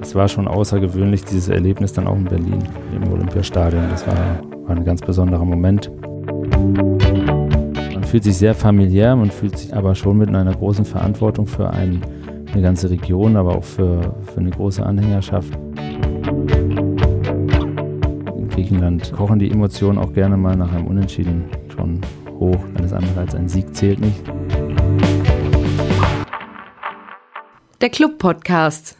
Es war schon außergewöhnlich, dieses Erlebnis dann auch in Berlin im Olympiastadion. Das war, war ein ganz besonderer Moment. Man fühlt sich sehr familiär, man fühlt sich aber schon mit einer großen Verantwortung für ein, eine ganze Region, aber auch für, für eine große Anhängerschaft. In Griechenland kochen die Emotionen auch gerne mal nach einem Unentschieden schon hoch. Alles andere als ein Sieg zählt nicht. Der Club Podcast.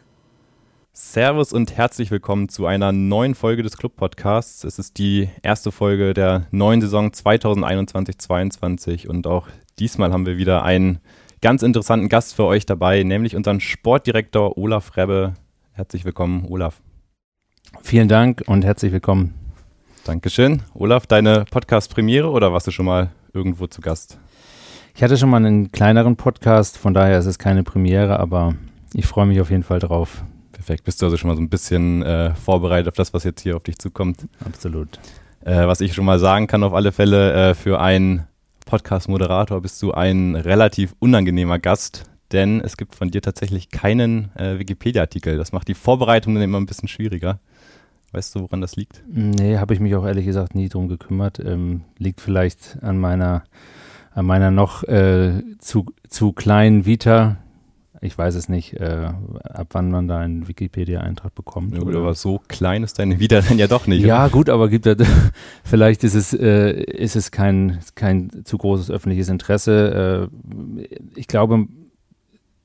Servus und herzlich willkommen zu einer neuen Folge des Club Podcasts. Es ist die erste Folge der neuen Saison 2021-22 und auch diesmal haben wir wieder einen ganz interessanten Gast für euch dabei, nämlich unseren Sportdirektor Olaf Rebbe. Herzlich willkommen, Olaf. Vielen Dank und herzlich willkommen. Dankeschön. Olaf, deine Podcast-Premiere oder warst du schon mal irgendwo zu Gast? Ich hatte schon mal einen kleineren Podcast, von daher ist es keine Premiere, aber ich freue mich auf jeden Fall drauf. Perfekt. Bist du also schon mal so ein bisschen äh, vorbereitet auf das, was jetzt hier auf dich zukommt? Absolut. Äh, was ich schon mal sagen kann, auf alle Fälle, äh, für einen Podcast-Moderator bist du ein relativ unangenehmer Gast, denn es gibt von dir tatsächlich keinen äh, Wikipedia-Artikel. Das macht die Vorbereitung dann immer ein bisschen schwieriger. Weißt du, woran das liegt? Nee, habe ich mich auch ehrlich gesagt nie drum gekümmert. Ähm, liegt vielleicht an meiner an meiner noch äh, zu, zu kleinen Vita. Ich weiß es nicht, äh, ab wann man da einen Wikipedia-Eintrag bekommt. Ja, gut, aber so klein ist deine Vita dann ja doch nicht. Ja, oder? gut, aber gibt es, vielleicht ist es, äh, ist es kein, kein zu großes öffentliches Interesse. Äh, ich glaube,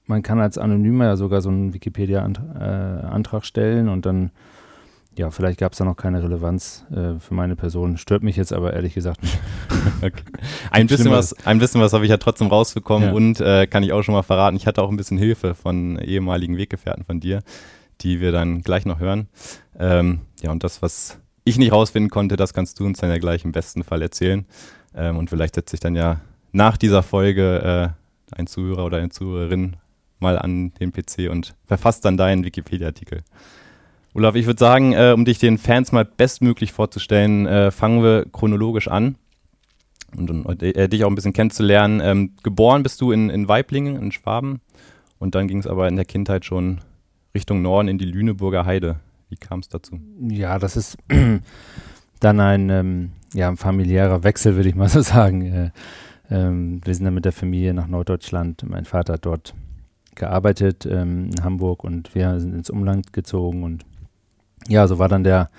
man kann als Anonymer ja sogar so einen Wikipedia-Antrag stellen und dann ja, vielleicht gab es da noch keine Relevanz äh, für meine Person. Stört mich jetzt aber ehrlich gesagt nicht. okay. Ein bisschen was, ein bisschen was habe ich ja trotzdem rausbekommen ja. und äh, kann ich auch schon mal verraten. Ich hatte auch ein bisschen Hilfe von ehemaligen Weggefährten von dir, die wir dann gleich noch hören. Ähm, ja, und das, was ich nicht rausfinden konnte, das kannst du uns dann ja gleich im besten Fall erzählen. Ähm, und vielleicht setzt sich dann ja nach dieser Folge äh, ein Zuhörer oder eine Zuhörerin mal an den PC und verfasst dann deinen Wikipedia-Artikel. Olaf, ich würde sagen, äh, um dich den Fans mal bestmöglich vorzustellen, äh, fangen wir chronologisch an und, und äh, dich auch ein bisschen kennenzulernen. Ähm, geboren bist du in, in Weiblingen, in Schwaben, und dann ging es aber in der Kindheit schon Richtung Norden in die Lüneburger Heide. Wie kam es dazu? Ja, das ist dann ein, ähm, ja, ein familiärer Wechsel, würde ich mal so sagen. Äh, ähm, wir sind dann mit der Familie nach Norddeutschland. Mein Vater hat dort gearbeitet ähm, in Hamburg und wir sind ins Umland gezogen und ja, so war dann der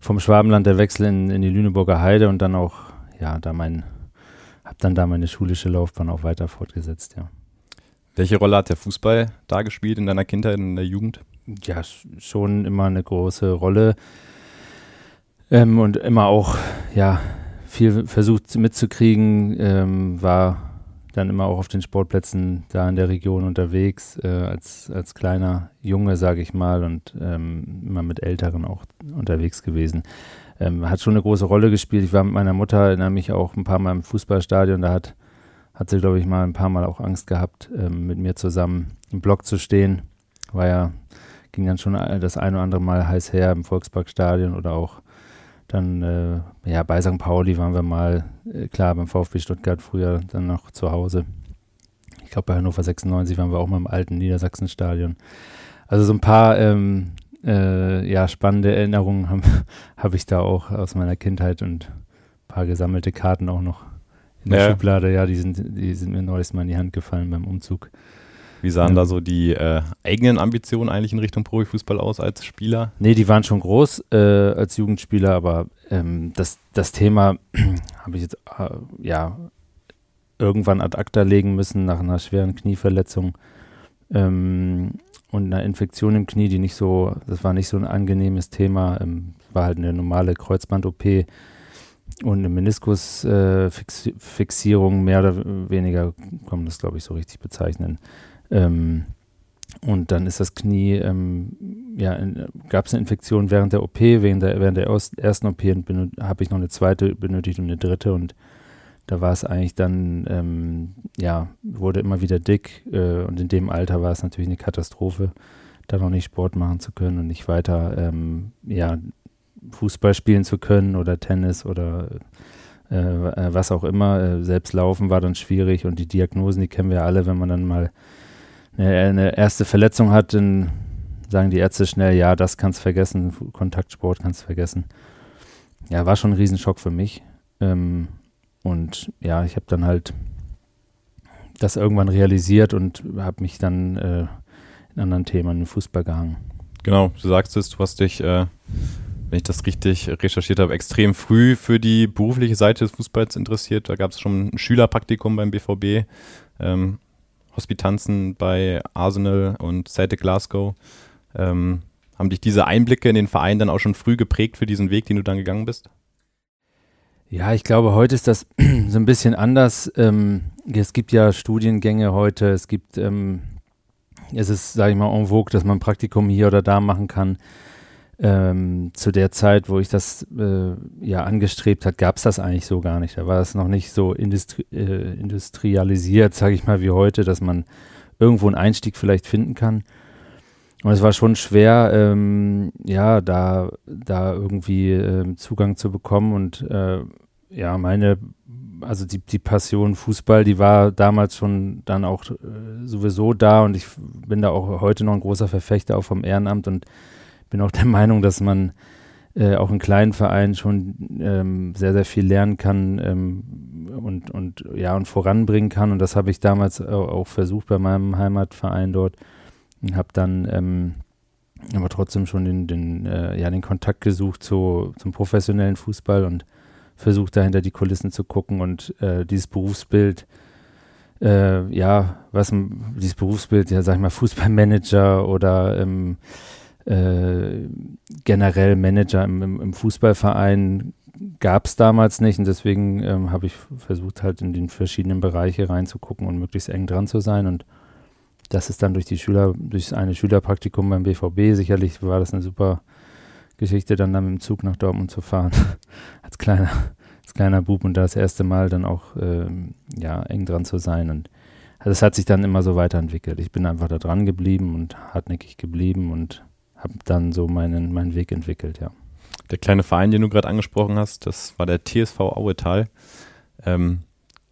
vom Schwabenland der Wechsel in, in die Lüneburger Heide und dann auch, ja, da mein, hab dann da meine schulische Laufbahn auch weiter fortgesetzt, ja. Welche Rolle hat der Fußball da gespielt in deiner Kindheit, in der Jugend? Ja, schon immer eine große Rolle. Ähm, und immer auch, ja, viel versucht mitzukriegen, ähm, war dann immer auch auf den Sportplätzen da in der Region unterwegs, äh, als, als kleiner Junge, sage ich mal, und ähm, immer mit Älteren auch unterwegs gewesen. Ähm, hat schon eine große Rolle gespielt. Ich war mit meiner Mutter, erinnere mich auch ein paar Mal im Fußballstadion, da hat, hat sie, glaube ich, mal ein paar Mal auch Angst gehabt, ähm, mit mir zusammen im Block zu stehen. War ja, ging dann schon das ein oder andere Mal heiß her im Volksparkstadion oder auch dann, äh, ja, bei St. Pauli waren wir mal, äh, klar, beim VfB Stuttgart früher dann noch zu Hause. Ich glaube, bei Hannover 96 waren wir auch mal im alten Niedersachsenstadion. Also so ein paar, ähm, äh, ja, spannende Erinnerungen habe hab ich da auch aus meiner Kindheit und ein paar gesammelte Karten auch noch in der ja. Schublade. Ja, die sind, die sind mir neues Mal in die Hand gefallen beim Umzug. Wie sahen ja. da so die äh, eigenen Ambitionen eigentlich in Richtung Profifußball aus als Spieler? Nee, die waren schon groß äh, als Jugendspieler, aber ähm, das, das Thema habe ich jetzt äh, ja irgendwann ad acta legen müssen nach einer schweren Knieverletzung ähm, und einer Infektion im Knie, die nicht so, das war nicht so ein angenehmes Thema, ähm, war halt eine normale Kreuzband-OP und eine Meniskusfixierung, äh, mehr oder weniger, kann man das glaube ich so richtig bezeichnen. Ähm, und dann ist das Knie, ähm, ja, gab es eine Infektion während der OP, während der, während der ersten OP habe ich noch eine zweite benötigt und eine dritte und da war es eigentlich dann, ähm, ja, wurde immer wieder dick äh, und in dem Alter war es natürlich eine Katastrophe, da noch nicht Sport machen zu können und nicht weiter, ähm, ja, Fußball spielen zu können oder Tennis oder äh, was auch immer. Äh, selbst laufen war dann schwierig und die Diagnosen, die kennen wir alle, wenn man dann mal eine, erste Verletzung hat, dann sagen die Ärzte schnell, ja, das kannst du vergessen, Kontaktsport kannst du vergessen. Ja, war schon ein Riesenschock für mich. Ähm, und ja, ich habe dann halt das irgendwann realisiert und habe mich dann äh, in anderen Themen im Fußball gehangen. Genau, du sagst es, du hast dich, äh, wenn ich das richtig recherchiert habe, extrem früh für die berufliche Seite des Fußballs interessiert. Da gab es schon ein Schülerpraktikum beim BVB, ähm, Hospitanzen bei Arsenal und Celtic Glasgow. Ähm, haben dich diese Einblicke in den Verein dann auch schon früh geprägt für diesen Weg, den du dann gegangen bist? Ja, ich glaube, heute ist das so ein bisschen anders. Ähm, es gibt ja Studiengänge heute, es gibt, ähm, es ist, sage ich mal, en vogue, dass man ein Praktikum hier oder da machen kann. Ähm, zu der Zeit, wo ich das äh, ja angestrebt hat, gab es das eigentlich so gar nicht. Da war es noch nicht so industri äh, industrialisiert, sage ich mal, wie heute, dass man irgendwo einen Einstieg vielleicht finden kann. Und es war schon schwer, ähm, ja, da, da irgendwie äh, Zugang zu bekommen. Und äh, ja, meine, also die, die Passion Fußball, die war damals schon dann auch äh, sowieso da. Und ich bin da auch heute noch ein großer Verfechter auch vom Ehrenamt und bin auch der Meinung, dass man äh, auch in kleinen Vereinen schon ähm, sehr, sehr viel lernen kann ähm, und, und ja, und voranbringen kann. Und das habe ich damals auch, versucht bei meinem Heimatverein dort und habe dann ähm, aber trotzdem schon den, den, äh, ja, den Kontakt gesucht zu, zum professionellen Fußball und versucht dahinter die Kulissen zu gucken und äh, dieses Berufsbild, äh, ja, was dieses Berufsbild, ja, sag ich mal, Fußballmanager oder ähm, äh, generell Manager im, im, im Fußballverein gab es damals nicht und deswegen ähm, habe ich versucht, halt in den verschiedenen Bereiche reinzugucken und möglichst eng dran zu sein und das ist dann durch die Schüler, durch eine Schülerpraktikum beim BVB, sicherlich war das eine super Geschichte, dann, dann mit dem Zug nach Dortmund zu fahren, als kleiner, als kleiner Bub und das erste Mal dann auch ähm, ja, eng dran zu sein. Und das hat sich dann immer so weiterentwickelt. Ich bin einfach da dran geblieben und hartnäckig geblieben und habe dann so meinen, meinen Weg entwickelt, ja. Der kleine Verein, den du gerade angesprochen hast, das war der TSV Auetal. Ähm,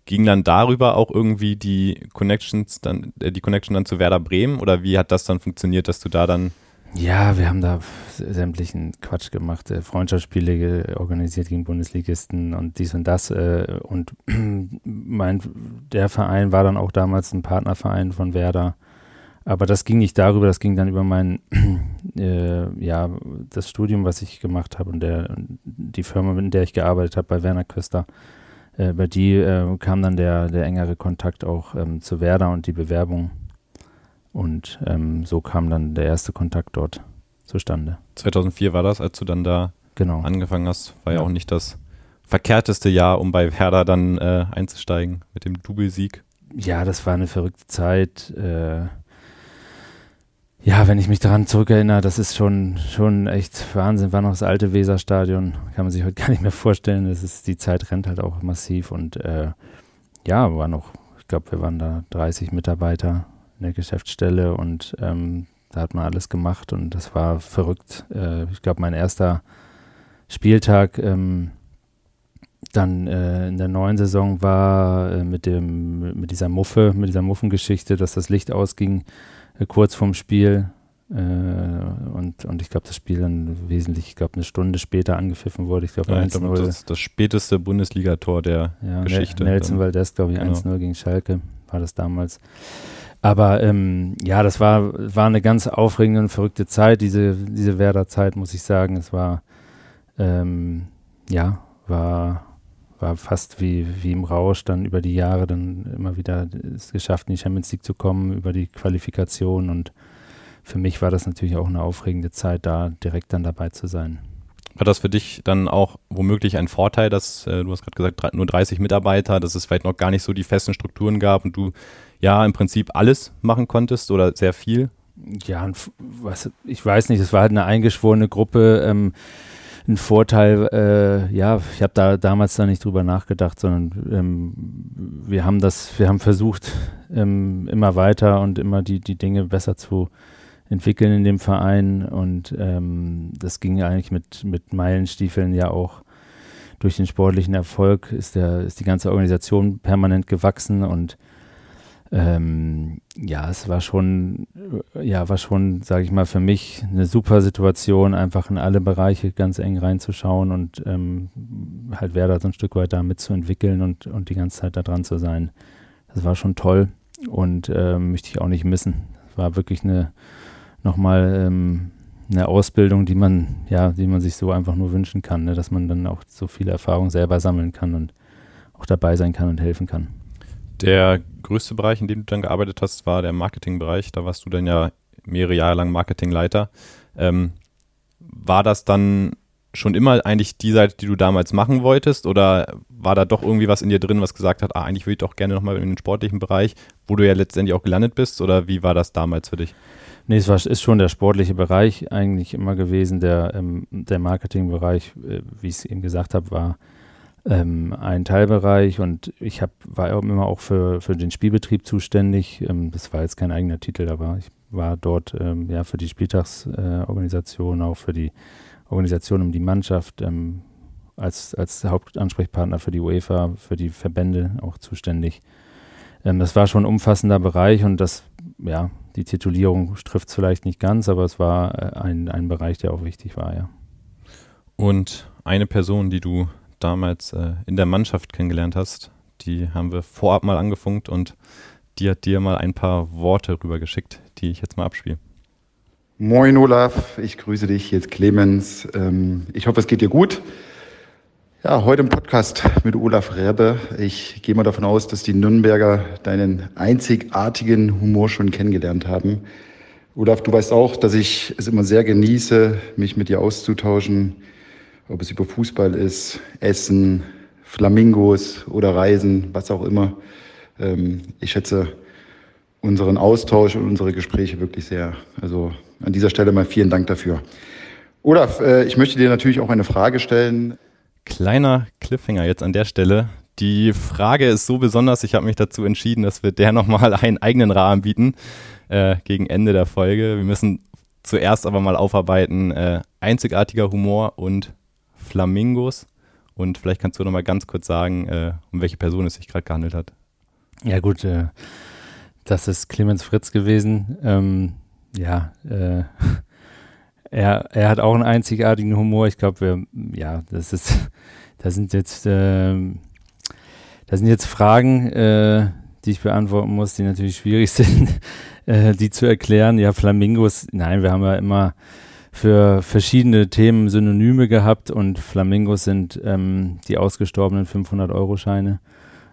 ging dann darüber auch irgendwie die Connections dann, äh, die Connection dann zu Werder Bremen oder wie hat das dann funktioniert, dass du da dann ja, wir haben da sämtlichen Quatsch gemacht, äh, Freundschaftsspiele organisiert gegen Bundesligisten und dies und das. Äh, und mein, der Verein war dann auch damals ein Partnerverein von Werder. Aber das ging nicht darüber, das ging dann über mein, äh, ja, das Studium, was ich gemacht habe und der, die Firma, in der ich gearbeitet habe, bei Werner Köster äh, über die äh, kam dann der, der engere Kontakt auch ähm, zu Werder und die Bewerbung. Und ähm, so kam dann der erste Kontakt dort zustande. 2004 war das, als du dann da genau. angefangen hast. War ja. ja auch nicht das verkehrteste Jahr, um bei Werder dann äh, einzusteigen mit dem Doublesieg. Ja, das war eine verrückte Zeit. Äh, ja, wenn ich mich daran zurückerinnere, das ist schon, schon echt Wahnsinn. War noch das alte Weserstadion. Kann man sich heute gar nicht mehr vorstellen. Das ist, die Zeit rennt halt auch massiv. Und äh, ja, war noch, ich glaube, wir waren da 30 Mitarbeiter in der Geschäftsstelle und ähm, da hat man alles gemacht und das war verrückt. Äh, ich glaube, mein erster Spieltag ähm, dann äh, in der neuen Saison war äh, mit dem mit dieser Muffe, mit dieser Muffengeschichte, dass das Licht ausging kurz vorm Spiel. Äh, und, und ich glaube, das Spiel dann wesentlich, ich glaube, eine Stunde später angepfiffen wurde. Ich glaube, ja, das, das späteste Bundesligator der ja, Geschichte. Nelson Valdez, glaube ich, genau. 1-0 gegen Schalke war das damals. Aber ähm, ja, das war, war eine ganz aufregende und verrückte Zeit, diese, diese Werder-Zeit, muss ich sagen. Es war, ähm, ja, war war fast wie, wie im Rausch, dann über die Jahre dann immer wieder es geschafft, in die Champions League zu kommen, über die Qualifikation. Und für mich war das natürlich auch eine aufregende Zeit, da direkt dann dabei zu sein. War das für dich dann auch womöglich ein Vorteil, dass äh, du hast gerade gesagt, nur 30 Mitarbeiter, dass es vielleicht noch gar nicht so die festen Strukturen gab und du ja im Prinzip alles machen konntest oder sehr viel? Ja, was, ich weiß nicht, es war halt eine eingeschworene Gruppe. Ähm, ein Vorteil, äh, ja, ich habe da damals da nicht drüber nachgedacht, sondern ähm, wir haben das, wir haben versucht, ähm, immer weiter und immer die, die Dinge besser zu entwickeln in dem Verein. Und ähm, das ging eigentlich mit, mit Meilenstiefeln ja auch. Durch den sportlichen Erfolg ist der, ist die ganze Organisation permanent gewachsen und ähm, ja, es war schon, ja, war schon, sage ich mal, für mich eine super Situation, einfach in alle Bereiche ganz eng reinzuschauen und ähm, halt Werder so ein Stück weit da mitzuentwickeln und, und die ganze Zeit da dran zu sein. Das war schon toll und ähm, möchte ich auch nicht missen. War wirklich eine, nochmal ähm, eine Ausbildung, die man, ja, die man sich so einfach nur wünschen kann, ne? dass man dann auch so viele Erfahrungen selber sammeln kann und auch dabei sein kann und helfen kann. Der größte Bereich, in dem du dann gearbeitet hast, war der Marketingbereich. Da warst du dann ja mehrere Jahre lang Marketingleiter. Ähm, war das dann schon immer eigentlich die Seite, die du damals machen wolltest? Oder war da doch irgendwie was in dir drin, was gesagt hat, ah, eigentlich würde ich doch gerne nochmal in den sportlichen Bereich, wo du ja letztendlich auch gelandet bist? Oder wie war das damals für dich? Nee, es war, ist schon der sportliche Bereich eigentlich immer gewesen. Der, ähm, der Marketingbereich, äh, wie ich es eben gesagt habe, war ähm, ein Teilbereich und ich hab, war immer auch für, für den Spielbetrieb zuständig. Ähm, das war jetzt kein eigener Titel, aber ich war dort ähm, ja für die Spieltagsorganisation, äh, auch für die Organisation um die Mannschaft ähm, als, als Hauptansprechpartner für die UEFA, für die Verbände auch zuständig. Ähm, das war schon ein umfassender Bereich und das, ja, die Titulierung trifft es vielleicht nicht ganz, aber es war äh, ein, ein Bereich, der auch wichtig war, ja. Und eine Person, die du damals äh, in der Mannschaft kennengelernt hast. Die haben wir vorab mal angefunkt und die hat dir mal ein paar Worte rübergeschickt, die ich jetzt mal abspiele. Moin Olaf, ich grüße dich, jetzt Clemens. Ähm, ich hoffe, es geht dir gut. Ja, heute im Podcast mit Olaf Rebbe. Ich gehe mal davon aus, dass die Nürnberger deinen einzigartigen Humor schon kennengelernt haben. Olaf, du weißt auch, dass ich es immer sehr genieße, mich mit dir auszutauschen ob es über Fußball ist, Essen, Flamingos oder Reisen, was auch immer. Ähm, ich schätze unseren Austausch und unsere Gespräche wirklich sehr. Also an dieser Stelle mal vielen Dank dafür. Olaf, äh, ich möchte dir natürlich auch eine Frage stellen. Kleiner Cliffhanger jetzt an der Stelle. Die Frage ist so besonders, ich habe mich dazu entschieden, dass wir der nochmal einen eigenen Rahmen bieten äh, gegen Ende der Folge. Wir müssen zuerst aber mal aufarbeiten, äh, einzigartiger Humor und Flamingos. Und vielleicht kannst du noch mal ganz kurz sagen, äh, um welche Person es sich gerade gehandelt hat. Ja gut, äh, das ist Clemens Fritz gewesen. Ähm, ja, äh, er, er hat auch einen einzigartigen Humor. Ich glaube, wir, ja, das ist, da sind jetzt, äh, da sind jetzt Fragen, äh, die ich beantworten muss, die natürlich schwierig sind, äh, die zu erklären. Ja, Flamingos, nein, wir haben ja immer für verschiedene Themen Synonyme gehabt und Flamingos sind ähm, die ausgestorbenen 500-Euro-Scheine.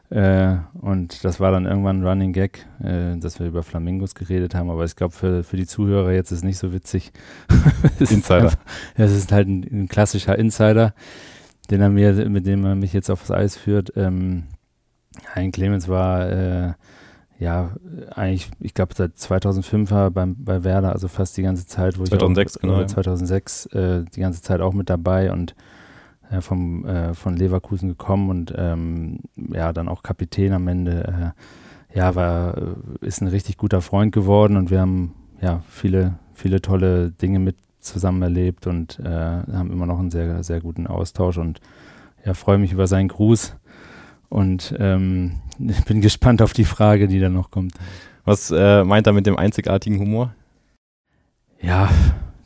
Äh, und das war dann irgendwann ein Running Gag, äh, dass wir über Flamingos geredet haben. Aber ich glaube, für, für die Zuhörer jetzt ist es nicht so witzig. Insider. Es ist halt ein, ein, klassischer Insider, den er mir, mit dem er mich jetzt aufs Eis führt. Ähm, Hein Clemens war äh, ja, eigentlich, ich glaube, seit 2005 war beim, bei Werder, also fast die ganze Zeit, wo 2006, ich auch, genau. 2006 äh, die ganze Zeit auch mit dabei und äh, vom, äh, von Leverkusen gekommen und ähm, ja, dann auch Kapitän am Ende. Äh, ja, war, äh, ist ein richtig guter Freund geworden und wir haben ja viele, viele tolle Dinge mit zusammen erlebt und äh, haben immer noch einen sehr, sehr guten Austausch und ja, freue mich über seinen Gruß und ähm, bin gespannt auf die Frage, die dann noch kommt. Was äh, meint er mit dem einzigartigen Humor? Ja,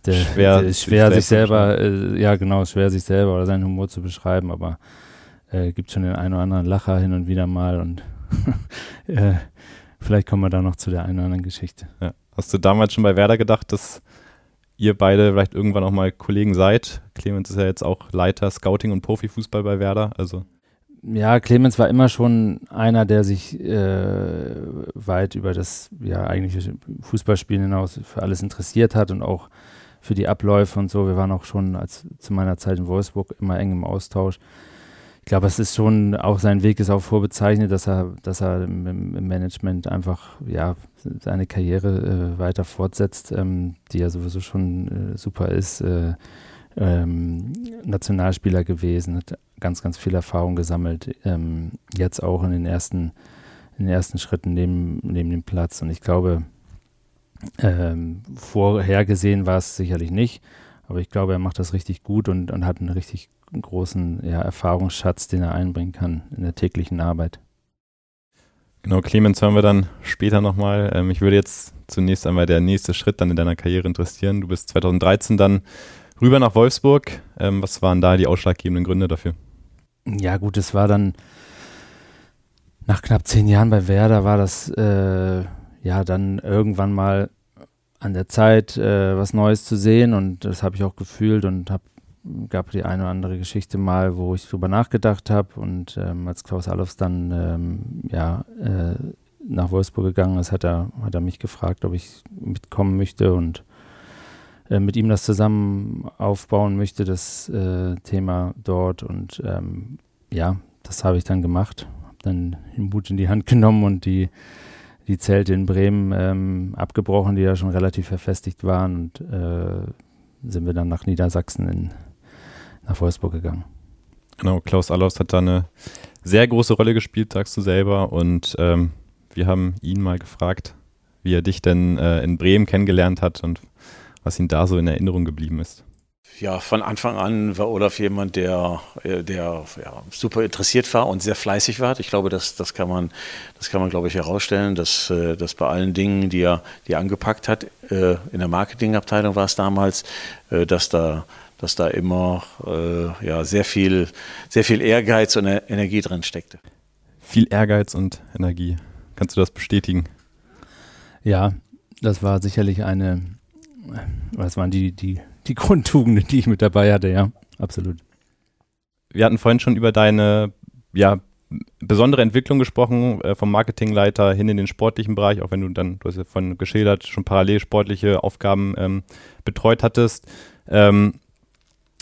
der, schwer, der ist schwer sich, selber, äh, ja genau, schwer sich selber oder seinen Humor zu beschreiben, aber äh, gibt schon den einen oder anderen Lacher hin und wieder mal und äh, vielleicht kommen wir da noch zu der einen oder anderen Geschichte. Ja. Hast du damals schon bei Werder gedacht, dass ihr beide vielleicht irgendwann auch mal Kollegen seid? Clemens ist ja jetzt auch Leiter Scouting und Profifußball bei Werder, also ja, Clemens war immer schon einer, der sich äh, weit über das ja eigentliche Fußballspielen hinaus für alles interessiert hat und auch für die Abläufe und so. Wir waren auch schon als zu meiner Zeit in Wolfsburg immer eng im Austausch. Ich glaube, es ist schon auch sein Weg ist auch vorbezeichnet, dass er, dass er im, im Management einfach ja seine Karriere äh, weiter fortsetzt, ähm, die ja sowieso schon äh, super ist. Äh, ähm, Nationalspieler gewesen, hat ganz, ganz viel Erfahrung gesammelt. Ähm, jetzt auch in den ersten, in den ersten Schritten neben, neben dem Platz. Und ich glaube, ähm, vorhergesehen war es sicherlich nicht, aber ich glaube, er macht das richtig gut und, und hat einen richtig großen ja, Erfahrungsschatz, den er einbringen kann in der täglichen Arbeit. Genau, Clemens hören wir dann später nochmal. Ähm, ich würde jetzt zunächst einmal der nächste Schritt dann in deiner Karriere interessieren. Du bist 2013 dann rüber nach Wolfsburg. Ähm, was waren da die ausschlaggebenden Gründe dafür? Ja, gut, es war dann nach knapp zehn Jahren bei Werder war das äh, ja dann irgendwann mal an der Zeit, äh, was Neues zu sehen und das habe ich auch gefühlt und habe gab die eine oder andere Geschichte mal, wo ich drüber nachgedacht habe und ähm, als Klaus Allofs dann ähm, ja äh, nach Wolfsburg gegangen ist, hat er, hat er mich gefragt, ob ich mitkommen möchte und äh, mit ihm das zusammen aufbauen möchte, das äh, Thema dort und ähm, ja, das habe ich dann gemacht, habe dann den Mut in die Hand genommen und die die Zelte in Bremen ähm, abgebrochen, die ja schon relativ verfestigt waren und äh, sind wir dann nach Niedersachsen in, nach Wolfsburg gegangen. Genau, Klaus Allofs hat da eine sehr große Rolle gespielt, sagst du selber. Und ähm, wir haben ihn mal gefragt, wie er dich denn äh, in Bremen kennengelernt hat und was ihm da so in Erinnerung geblieben ist. Ja, von Anfang an war Olaf jemand, der, äh, der ja, super interessiert war und sehr fleißig war. Ich glaube, das, das kann man, das kann man, glaube ich, herausstellen, dass, äh, dass bei allen Dingen, die er, die er angepackt hat, äh, in der Marketingabteilung war es damals, dass da dass da immer ja, sehr, viel, sehr viel Ehrgeiz und Energie drin steckte. Viel Ehrgeiz und Energie. Kannst du das bestätigen? Ja, das war sicherlich eine, das waren die, die, die Grundtugenden, die ich mit dabei hatte, ja, absolut. Wir hatten vorhin schon über deine ja, besondere Entwicklung gesprochen, äh, vom Marketingleiter hin in den sportlichen Bereich, auch wenn du dann, du hast ja von geschildert, schon parallel sportliche Aufgaben ähm, betreut hattest. Ähm,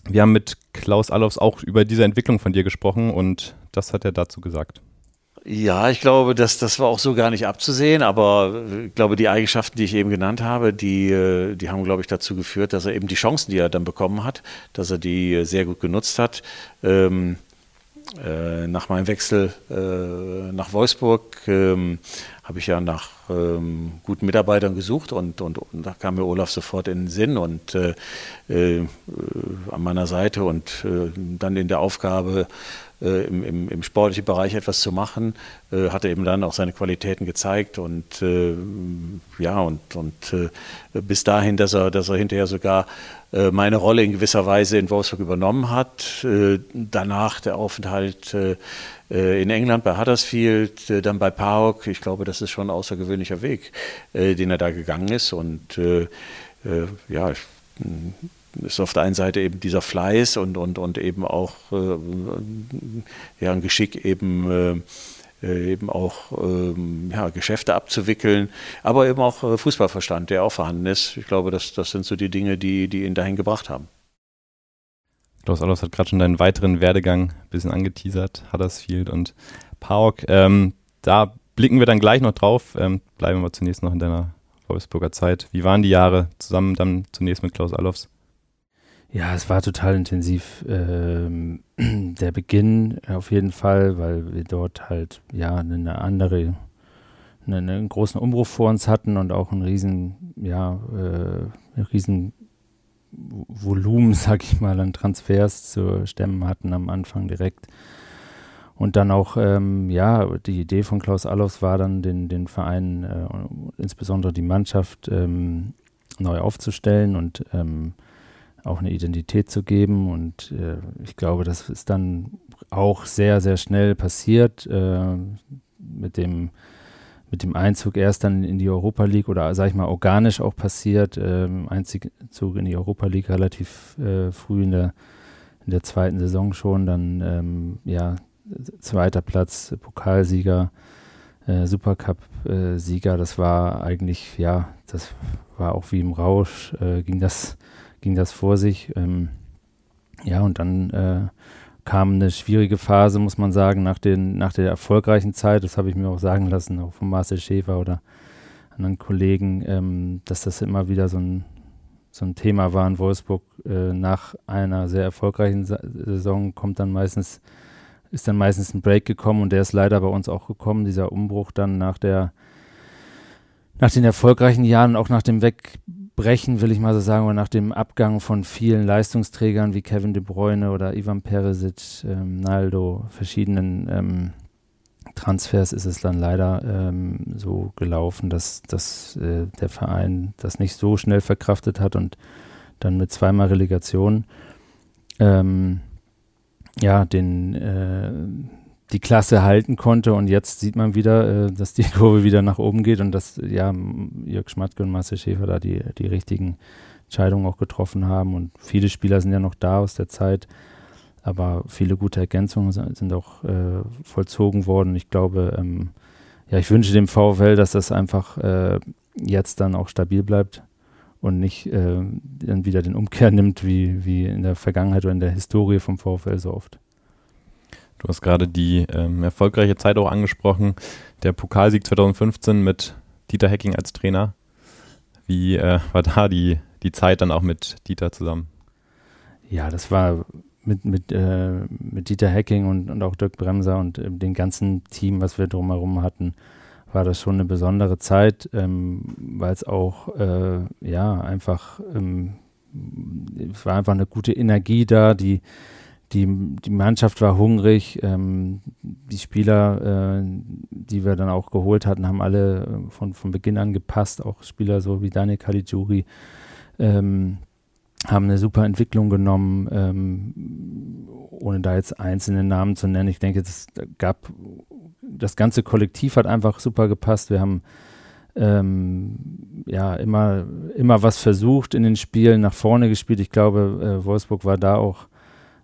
wir haben mit Klaus Allofs auch über diese Entwicklung von dir gesprochen und das hat er dazu gesagt. Ja, ich glaube, das, das war auch so gar nicht abzusehen, aber ich glaube, die Eigenschaften, die ich eben genannt habe, die, äh, die haben, glaube ich, dazu geführt, dass er eben die Chancen, die er dann bekommen hat, dass er die sehr gut genutzt hat. Ähm, äh, nach meinem Wechsel äh, nach Wolfsburg ähm, habe ich ja nach ähm, guten Mitarbeitern gesucht und, und, und, da kam mir Olaf sofort in den Sinn und äh, äh, an meiner Seite und äh, dann in der Aufgabe, äh, im, im, im, sportlichen Bereich etwas zu machen, äh, hat er eben dann auch seine Qualitäten gezeigt und äh, ja und, und bis dahin, dass er, dass er hinterher sogar meine Rolle in gewisser Weise in Wolfsburg übernommen hat. danach der Aufenthalt in England bei Huddersfield, dann bei PAOK. Ich glaube, das ist schon ein außergewöhnlicher Weg, den er da gegangen ist und ja, ich ist auf der einen Seite eben dieser Fleiß und, und, und eben auch äh, ja, ein Geschick eben äh, eben auch ähm, ja, Geschäfte abzuwickeln, aber eben auch äh, Fußballverstand, der auch vorhanden ist. Ich glaube, das, das sind so die Dinge, die, die ihn dahin gebracht haben. Klaus Allos hat gerade schon deinen weiteren Werdegang ein bisschen angeteasert, Huddersfield und PAOK. Ähm, da blicken wir dann gleich noch drauf. Ähm, bleiben wir zunächst noch in deiner Wolfsburger Zeit. Wie waren die Jahre zusammen dann zunächst mit Klaus Allofs? Ja, es war total intensiv. Ähm, der Beginn auf jeden Fall, weil wir dort halt ja eine andere, einen, einen großen Umbruch vor uns hatten und auch einen riesen, ja, äh, riesen Volumen, sag ich mal, an Transfers zu stemmen hatten am Anfang direkt. Und dann auch, ähm, ja, die Idee von Klaus Allofs war dann, den, den Verein, äh, insbesondere die Mannschaft, ähm, neu aufzustellen und ähm, auch eine Identität zu geben. Und äh, ich glaube, das ist dann auch sehr, sehr schnell passiert äh, mit dem mit dem Einzug erst dann in die Europa League oder sag ich mal organisch auch passiert. Ähm, Einzug in die Europa League relativ äh, früh in der, in der zweiten Saison schon. Dann ähm, ja zweiter Platz, Pokalsieger, äh, Supercup-Sieger. Äh, das war eigentlich ja, das war auch wie im Rausch äh, ging das ging das vor sich. Ähm, ja, und dann äh, kam eine schwierige Phase, muss man sagen, nach, den, nach der erfolgreichen Zeit. Das habe ich mir auch sagen lassen, auch von Marcel Schäfer oder anderen Kollegen, ähm, dass das immer wieder so ein, so ein Thema war in Wolfsburg. Äh, nach einer sehr erfolgreichen Saison kommt dann meistens, ist dann meistens ein Break gekommen und der ist leider bei uns auch gekommen, dieser Umbruch dann nach der nach den erfolgreichen Jahren, auch nach dem Wegbrechen, will ich mal so sagen, oder nach dem Abgang von vielen Leistungsträgern wie Kevin De Bruyne oder Ivan Peresic, ähm, Naldo, verschiedenen ähm, Transfers ist es dann leider ähm, so gelaufen, dass, dass äh, der Verein das nicht so schnell verkraftet hat und dann mit zweimal Relegation ähm, ja, den, äh, die Klasse halten konnte und jetzt sieht man wieder, äh, dass die Kurve wieder nach oben geht und dass ja Jörg Schmatke und Marcel Schäfer da die, die richtigen Entscheidungen auch getroffen haben und viele Spieler sind ja noch da aus der Zeit, aber viele gute Ergänzungen sind auch äh, vollzogen worden. Ich glaube, ähm, ja, ich wünsche dem VfL, dass das einfach äh, jetzt dann auch stabil bleibt und nicht äh, dann wieder den Umkehr nimmt, wie, wie in der Vergangenheit oder in der Historie vom VfL so oft. Du hast gerade die ähm, erfolgreiche Zeit auch angesprochen. Der Pokalsieg 2015 mit Dieter Hecking als Trainer. Wie äh, war da die, die Zeit dann auch mit Dieter zusammen? Ja, das war mit, mit, äh, mit Dieter Hecking und, und auch Dirk Bremser und äh, dem ganzen Team, was wir drumherum hatten, war das schon eine besondere Zeit, ähm, weil es auch, äh, ja, einfach, ähm, es war einfach eine gute Energie da, die, die, die Mannschaft war hungrig, ähm, die Spieler, äh, die wir dann auch geholt hatten, haben alle äh, von, von Beginn an gepasst, auch Spieler so wie Daniel Caligiuri, ähm, haben eine super Entwicklung genommen, ähm, ohne da jetzt einzelne Namen zu nennen. Ich denke, es gab, das ganze Kollektiv hat einfach super gepasst. Wir haben ähm, ja immer, immer was versucht in den Spielen, nach vorne gespielt. Ich glaube, äh, Wolfsburg war da auch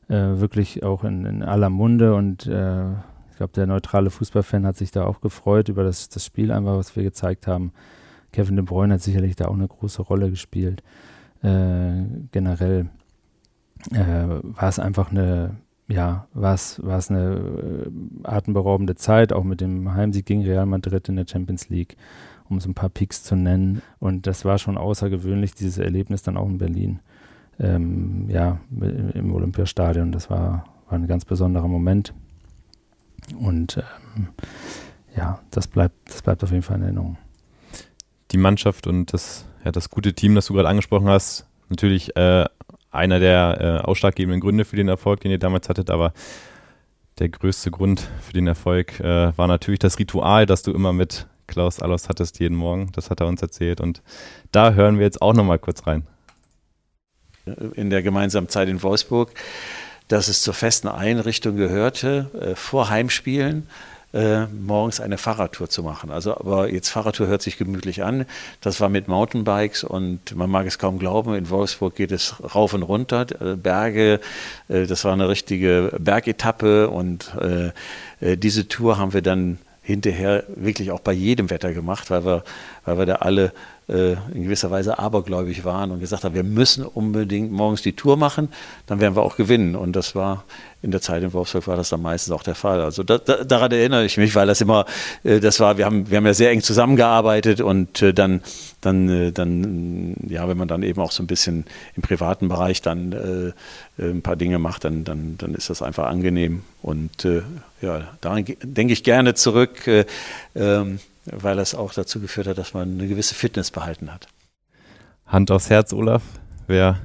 äh, wirklich auch in, in, aller Munde und äh, ich glaube, der neutrale Fußballfan hat sich da auch gefreut über das, das Spiel einfach, was wir gezeigt haben. Kevin De Bruyne hat sicherlich da auch eine große Rolle gespielt. Äh, generell äh, war es einfach eine, ja, war es, eine äh, atemberaubende Zeit, auch mit dem Heimsieg gegen Real Madrid in der Champions League, um so ein paar Peaks zu nennen. Und das war schon außergewöhnlich, dieses Erlebnis dann auch in Berlin ähm, ja, im Olympiastadion. Das war, war ein ganz besonderer Moment. Und ähm, ja, das bleibt, das bleibt auf jeden Fall in Erinnerung. Die Mannschaft und das, ja, das gute Team, das du gerade angesprochen hast, natürlich äh, einer der äh, ausschlaggebenden Gründe für den Erfolg, den ihr damals hattet, aber der größte Grund für den Erfolg äh, war natürlich das Ritual, das du immer mit Klaus Allos hattest jeden Morgen. Das hat er uns erzählt und da hören wir jetzt auch nochmal kurz rein in der gemeinsamen Zeit in Wolfsburg, dass es zur festen Einrichtung gehörte, äh, vor Heimspielen äh, morgens eine Fahrradtour zu machen. Also, aber jetzt Fahrradtour hört sich gemütlich an. Das war mit Mountainbikes und man mag es kaum glauben, in Wolfsburg geht es rauf und runter, äh, Berge. Das war eine richtige Bergetappe und diese Tour haben wir dann hinterher wirklich auch bei jedem Wetter gemacht, weil wir, weil wir da alle äh, in gewisser Weise abergläubig waren und gesagt haben, wir müssen unbedingt morgens die Tour machen, dann werden wir auch gewinnen. Und das war in der Zeit in Wolfsburg war das dann meistens auch der Fall. Also da, da, daran erinnere ich mich, weil das immer, äh, das war, wir haben, wir haben ja sehr eng zusammengearbeitet und äh, dann, dann, dann, ja, wenn man dann eben auch so ein bisschen im privaten Bereich dann ein paar Dinge macht, dann, dann, dann ist das einfach angenehm. Und ja, daran denke ich gerne zurück. Ähm, weil es auch dazu geführt hat, dass man eine gewisse Fitness behalten hat. Hand aufs Herz, Olaf. Wer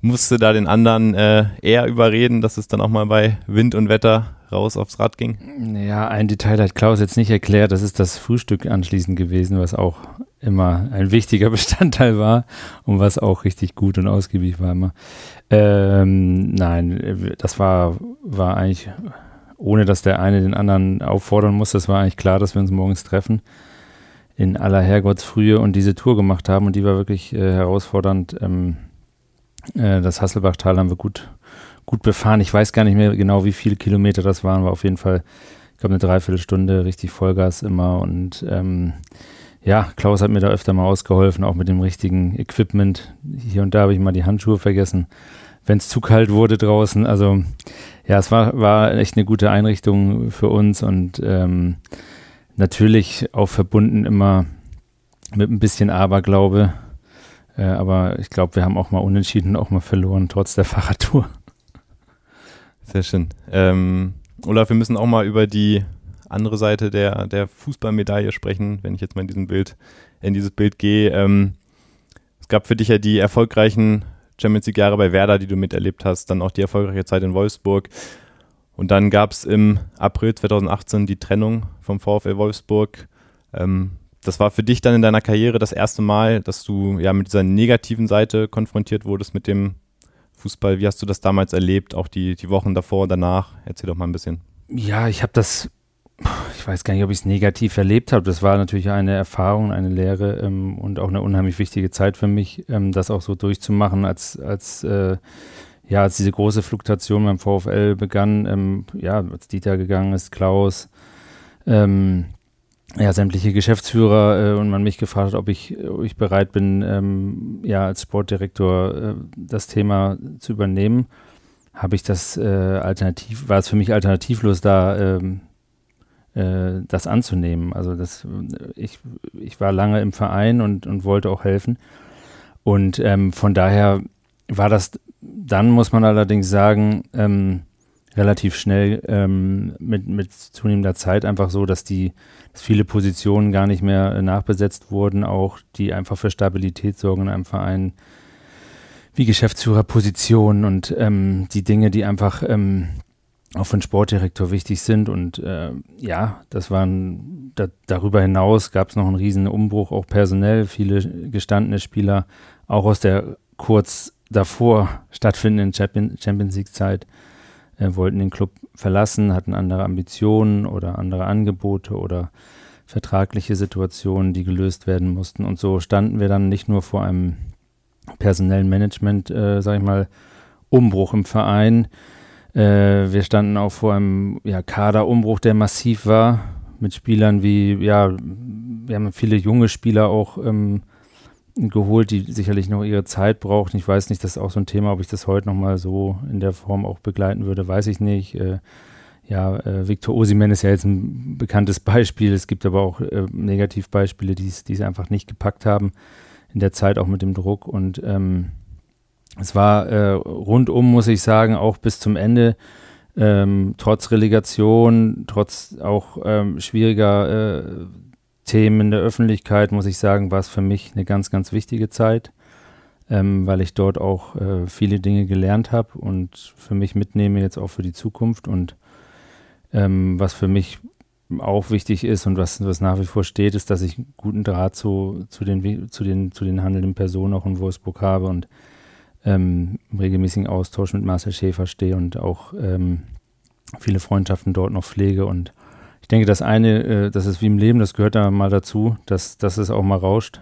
musste da den anderen äh, eher überreden, dass es dann auch mal bei Wind und Wetter raus aufs Rad ging? Ja, ein Detail hat Klaus jetzt nicht erklärt. Das ist das Frühstück anschließend gewesen, was auch immer ein wichtiger Bestandteil war und was auch richtig gut und ausgiebig war immer. Ähm, nein, das war, war eigentlich ohne dass der eine den anderen auffordern muss. Das war eigentlich klar, dass wir uns morgens treffen in aller Herrgottsfrühe und diese Tour gemacht haben und die war wirklich äh, herausfordernd. Ähm, äh, das Hasselbachtal haben wir gut, gut befahren. Ich weiß gar nicht mehr genau, wie viele Kilometer das waren, war auf jeden Fall, ich glaube, eine Dreiviertelstunde richtig Vollgas immer und ähm, ja, Klaus hat mir da öfter mal ausgeholfen, auch mit dem richtigen Equipment. Hier und da habe ich mal die Handschuhe vergessen, wenn es zu kalt wurde draußen. Also ja, es war, war echt eine gute Einrichtung für uns und ähm, natürlich auch verbunden immer mit ein bisschen Aberglaube. Äh, aber ich glaube, wir haben auch mal unentschieden, auch mal verloren, trotz der Fahrradtour. Sehr schön. Ähm, Olaf, wir müssen auch mal über die andere Seite der, der Fußballmedaille sprechen, wenn ich jetzt mal in diesem Bild, in dieses Bild gehe. Ähm, es gab für dich ja die erfolgreichen Champions League Jahre bei Werder, die du miterlebt hast, dann auch die erfolgreiche Zeit in Wolfsburg. Und dann gab es im April 2018 die Trennung vom VfL Wolfsburg. Ähm, das war für dich dann in deiner Karriere das erste Mal, dass du ja mit dieser negativen Seite konfrontiert wurdest mit dem Fußball. Wie hast du das damals erlebt, auch die, die Wochen davor und danach? Erzähl doch mal ein bisschen. Ja, ich habe das, ich weiß gar nicht, ob ich es negativ erlebt habe. Das war natürlich eine Erfahrung, eine Lehre ähm, und auch eine unheimlich wichtige Zeit für mich, ähm, das auch so durchzumachen, als, als äh, ja, als diese große Fluktuation beim VfL begann, ähm, ja, als Dieter gegangen ist, Klaus, ähm, ja, sämtliche Geschäftsführer äh, und man mich gefragt hat, ob ich, ob ich bereit bin, ähm, ja, als Sportdirektor äh, das Thema zu übernehmen, habe ich das äh, alternativ, war es für mich alternativlos da, ähm, äh, das anzunehmen. Also das, ich, ich war lange im Verein und, und wollte auch helfen. Und ähm, von daher war das, dann muss man allerdings sagen, ähm, relativ schnell ähm, mit, mit zunehmender Zeit einfach so, dass die, dass viele Positionen gar nicht mehr nachbesetzt wurden, auch die einfach für Stabilität sorgen in einem Verein, wie Geschäftsführerpositionen und ähm, die Dinge, die einfach ähm, auch für einen Sportdirektor wichtig sind. Und äh, ja, das waren da, darüber hinaus gab es noch einen riesen Umbruch, auch personell, viele gestandene Spieler, auch aus der kurz davor stattfindenden Champions League-Zeit äh, wollten den Club verlassen, hatten andere Ambitionen oder andere Angebote oder vertragliche Situationen, die gelöst werden mussten. Und so standen wir dann nicht nur vor einem personellen Management, äh, sag ich mal, Umbruch im Verein. Äh, wir standen auch vor einem ja, Kaderumbruch, der massiv war, mit Spielern wie, ja, wir haben viele junge Spieler auch ähm, geholt, die sicherlich noch ihre Zeit brauchen. Ich weiß nicht, das ist auch so ein Thema, ob ich das heute nochmal so in der Form auch begleiten würde, weiß ich nicht. Äh, ja, äh, Victor Osimen ist ja jetzt ein bekanntes Beispiel. Es gibt aber auch äh, Negativbeispiele, die es einfach nicht gepackt haben in der Zeit auch mit dem Druck. Und ähm, es war äh, rundum, muss ich sagen, auch bis zum Ende, ähm, trotz Relegation, trotz auch ähm, schwieriger äh, Themen in der Öffentlichkeit, muss ich sagen, war es für mich eine ganz, ganz wichtige Zeit, ähm, weil ich dort auch äh, viele Dinge gelernt habe und für mich mitnehme jetzt auch für die Zukunft. Und ähm, was für mich auch wichtig ist und was, was nach wie vor steht, ist, dass ich guten Draht zu, zu, den, zu, den, zu den handelnden Personen auch in Wolfsburg habe und ähm, im regelmäßigen Austausch mit Marcel Schäfer stehe und auch ähm, viele Freundschaften dort noch pflege und ich denke, das eine, äh, das ist wie im Leben, das gehört da mal dazu, dass, dass es auch mal rauscht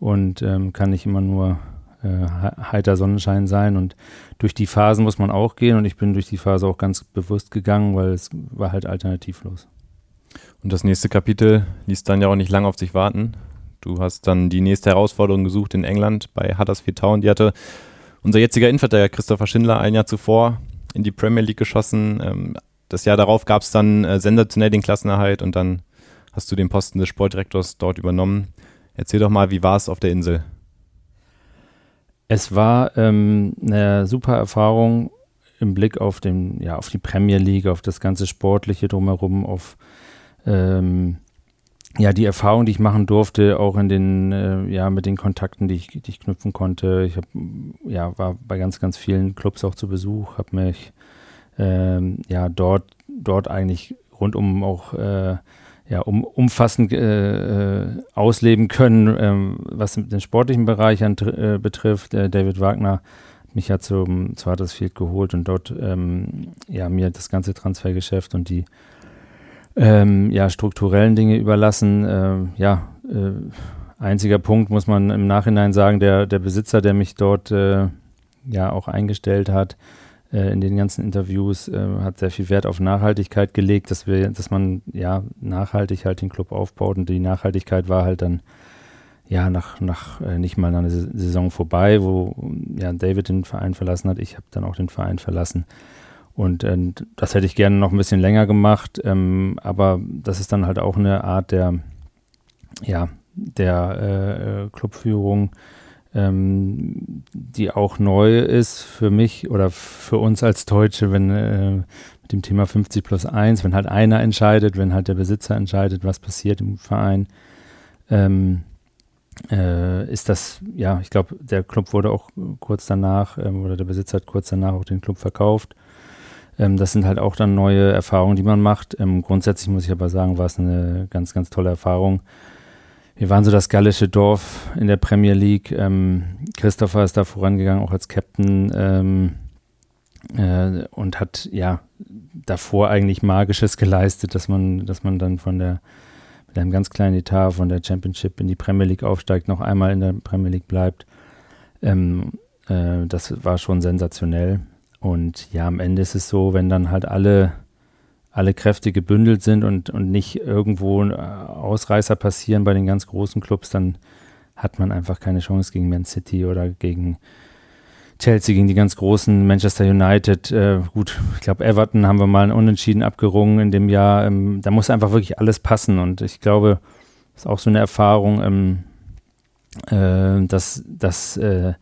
und ähm, kann nicht immer nur äh, heiter Sonnenschein sein. Und durch die Phasen muss man auch gehen und ich bin durch die Phase auch ganz bewusst gegangen, weil es war halt alternativlos. Und das nächste Kapitel ließ dann ja auch nicht lange auf sich warten. Du hast dann die nächste Herausforderung gesucht in England bei Huddersfield Town. Die hatte unser jetziger Innenverteidiger Christopher Schindler ein Jahr zuvor in die Premier League geschossen. Ähm, das Jahr darauf gab es dann äh, sensationell den Klassenerhalt und dann hast du den Posten des Sportdirektors dort übernommen. Erzähl doch mal, wie war es auf der Insel? Es war ähm, eine super Erfahrung im Blick auf den, ja, auf die Premier League, auf das ganze Sportliche drumherum, auf ähm, ja, die Erfahrung, die ich machen durfte, auch in den, äh, ja, mit den Kontakten, die ich, die ich knüpfen konnte. Ich hab, ja, war bei ganz, ganz vielen Clubs auch zu Besuch, habe mich ähm, ja dort, dort eigentlich rundum auch äh, ja, um, umfassend äh, äh, ausleben können, ähm, was den sportlichen Bereich an, äh, betrifft. Äh, David Wagner hat mich ja zum, zu Huddersfield geholt und dort ähm, ja, mir das ganze Transfergeschäft und die ähm, ja, strukturellen Dinge überlassen. Ähm, ja, äh, einziger Punkt muss man im Nachhinein sagen, der, der Besitzer, der mich dort äh, ja auch eingestellt hat, äh, in den ganzen Interviews, äh, hat sehr viel Wert auf Nachhaltigkeit gelegt, dass wir, dass man ja nachhaltig halt den Club aufbaut und die Nachhaltigkeit war halt dann ja nach, nach äh, nicht mal einer Saison vorbei, wo ja David den Verein verlassen hat. Ich habe dann auch den Verein verlassen. Und äh, das hätte ich gerne noch ein bisschen länger gemacht, ähm, aber das ist dann halt auch eine Art der, ja, der äh, Clubführung, ähm, die auch neu ist für mich oder für uns als Deutsche, wenn äh, mit dem Thema 50 plus 1, wenn halt einer entscheidet, wenn halt der Besitzer entscheidet, was passiert im Verein, ähm, äh, ist das, ja, ich glaube, der Club wurde auch kurz danach, ähm, oder der Besitzer hat kurz danach auch den Club verkauft. Ähm, das sind halt auch dann neue Erfahrungen, die man macht. Ähm, grundsätzlich muss ich aber sagen, war es eine ganz, ganz tolle Erfahrung. Wir waren so das gallische Dorf in der Premier League. Ähm, Christopher ist da vorangegangen, auch als Captain ähm, äh, und hat ja davor eigentlich Magisches geleistet, dass man, dass man dann von der mit einem ganz kleinen Etat von der Championship in die Premier League aufsteigt, noch einmal in der Premier League bleibt. Ähm, äh, das war schon sensationell. Und ja, am Ende ist es so, wenn dann halt alle, alle Kräfte gebündelt sind und, und nicht irgendwo äh, Ausreißer passieren bei den ganz großen Clubs, dann hat man einfach keine Chance gegen Man City oder gegen Chelsea, gegen die ganz großen Manchester United. Äh, gut, ich glaube, Everton haben wir mal ein Unentschieden abgerungen in dem Jahr. Ähm, da muss einfach wirklich alles passen. Und ich glaube, das ist auch so eine Erfahrung, ähm, äh, dass, dass äh,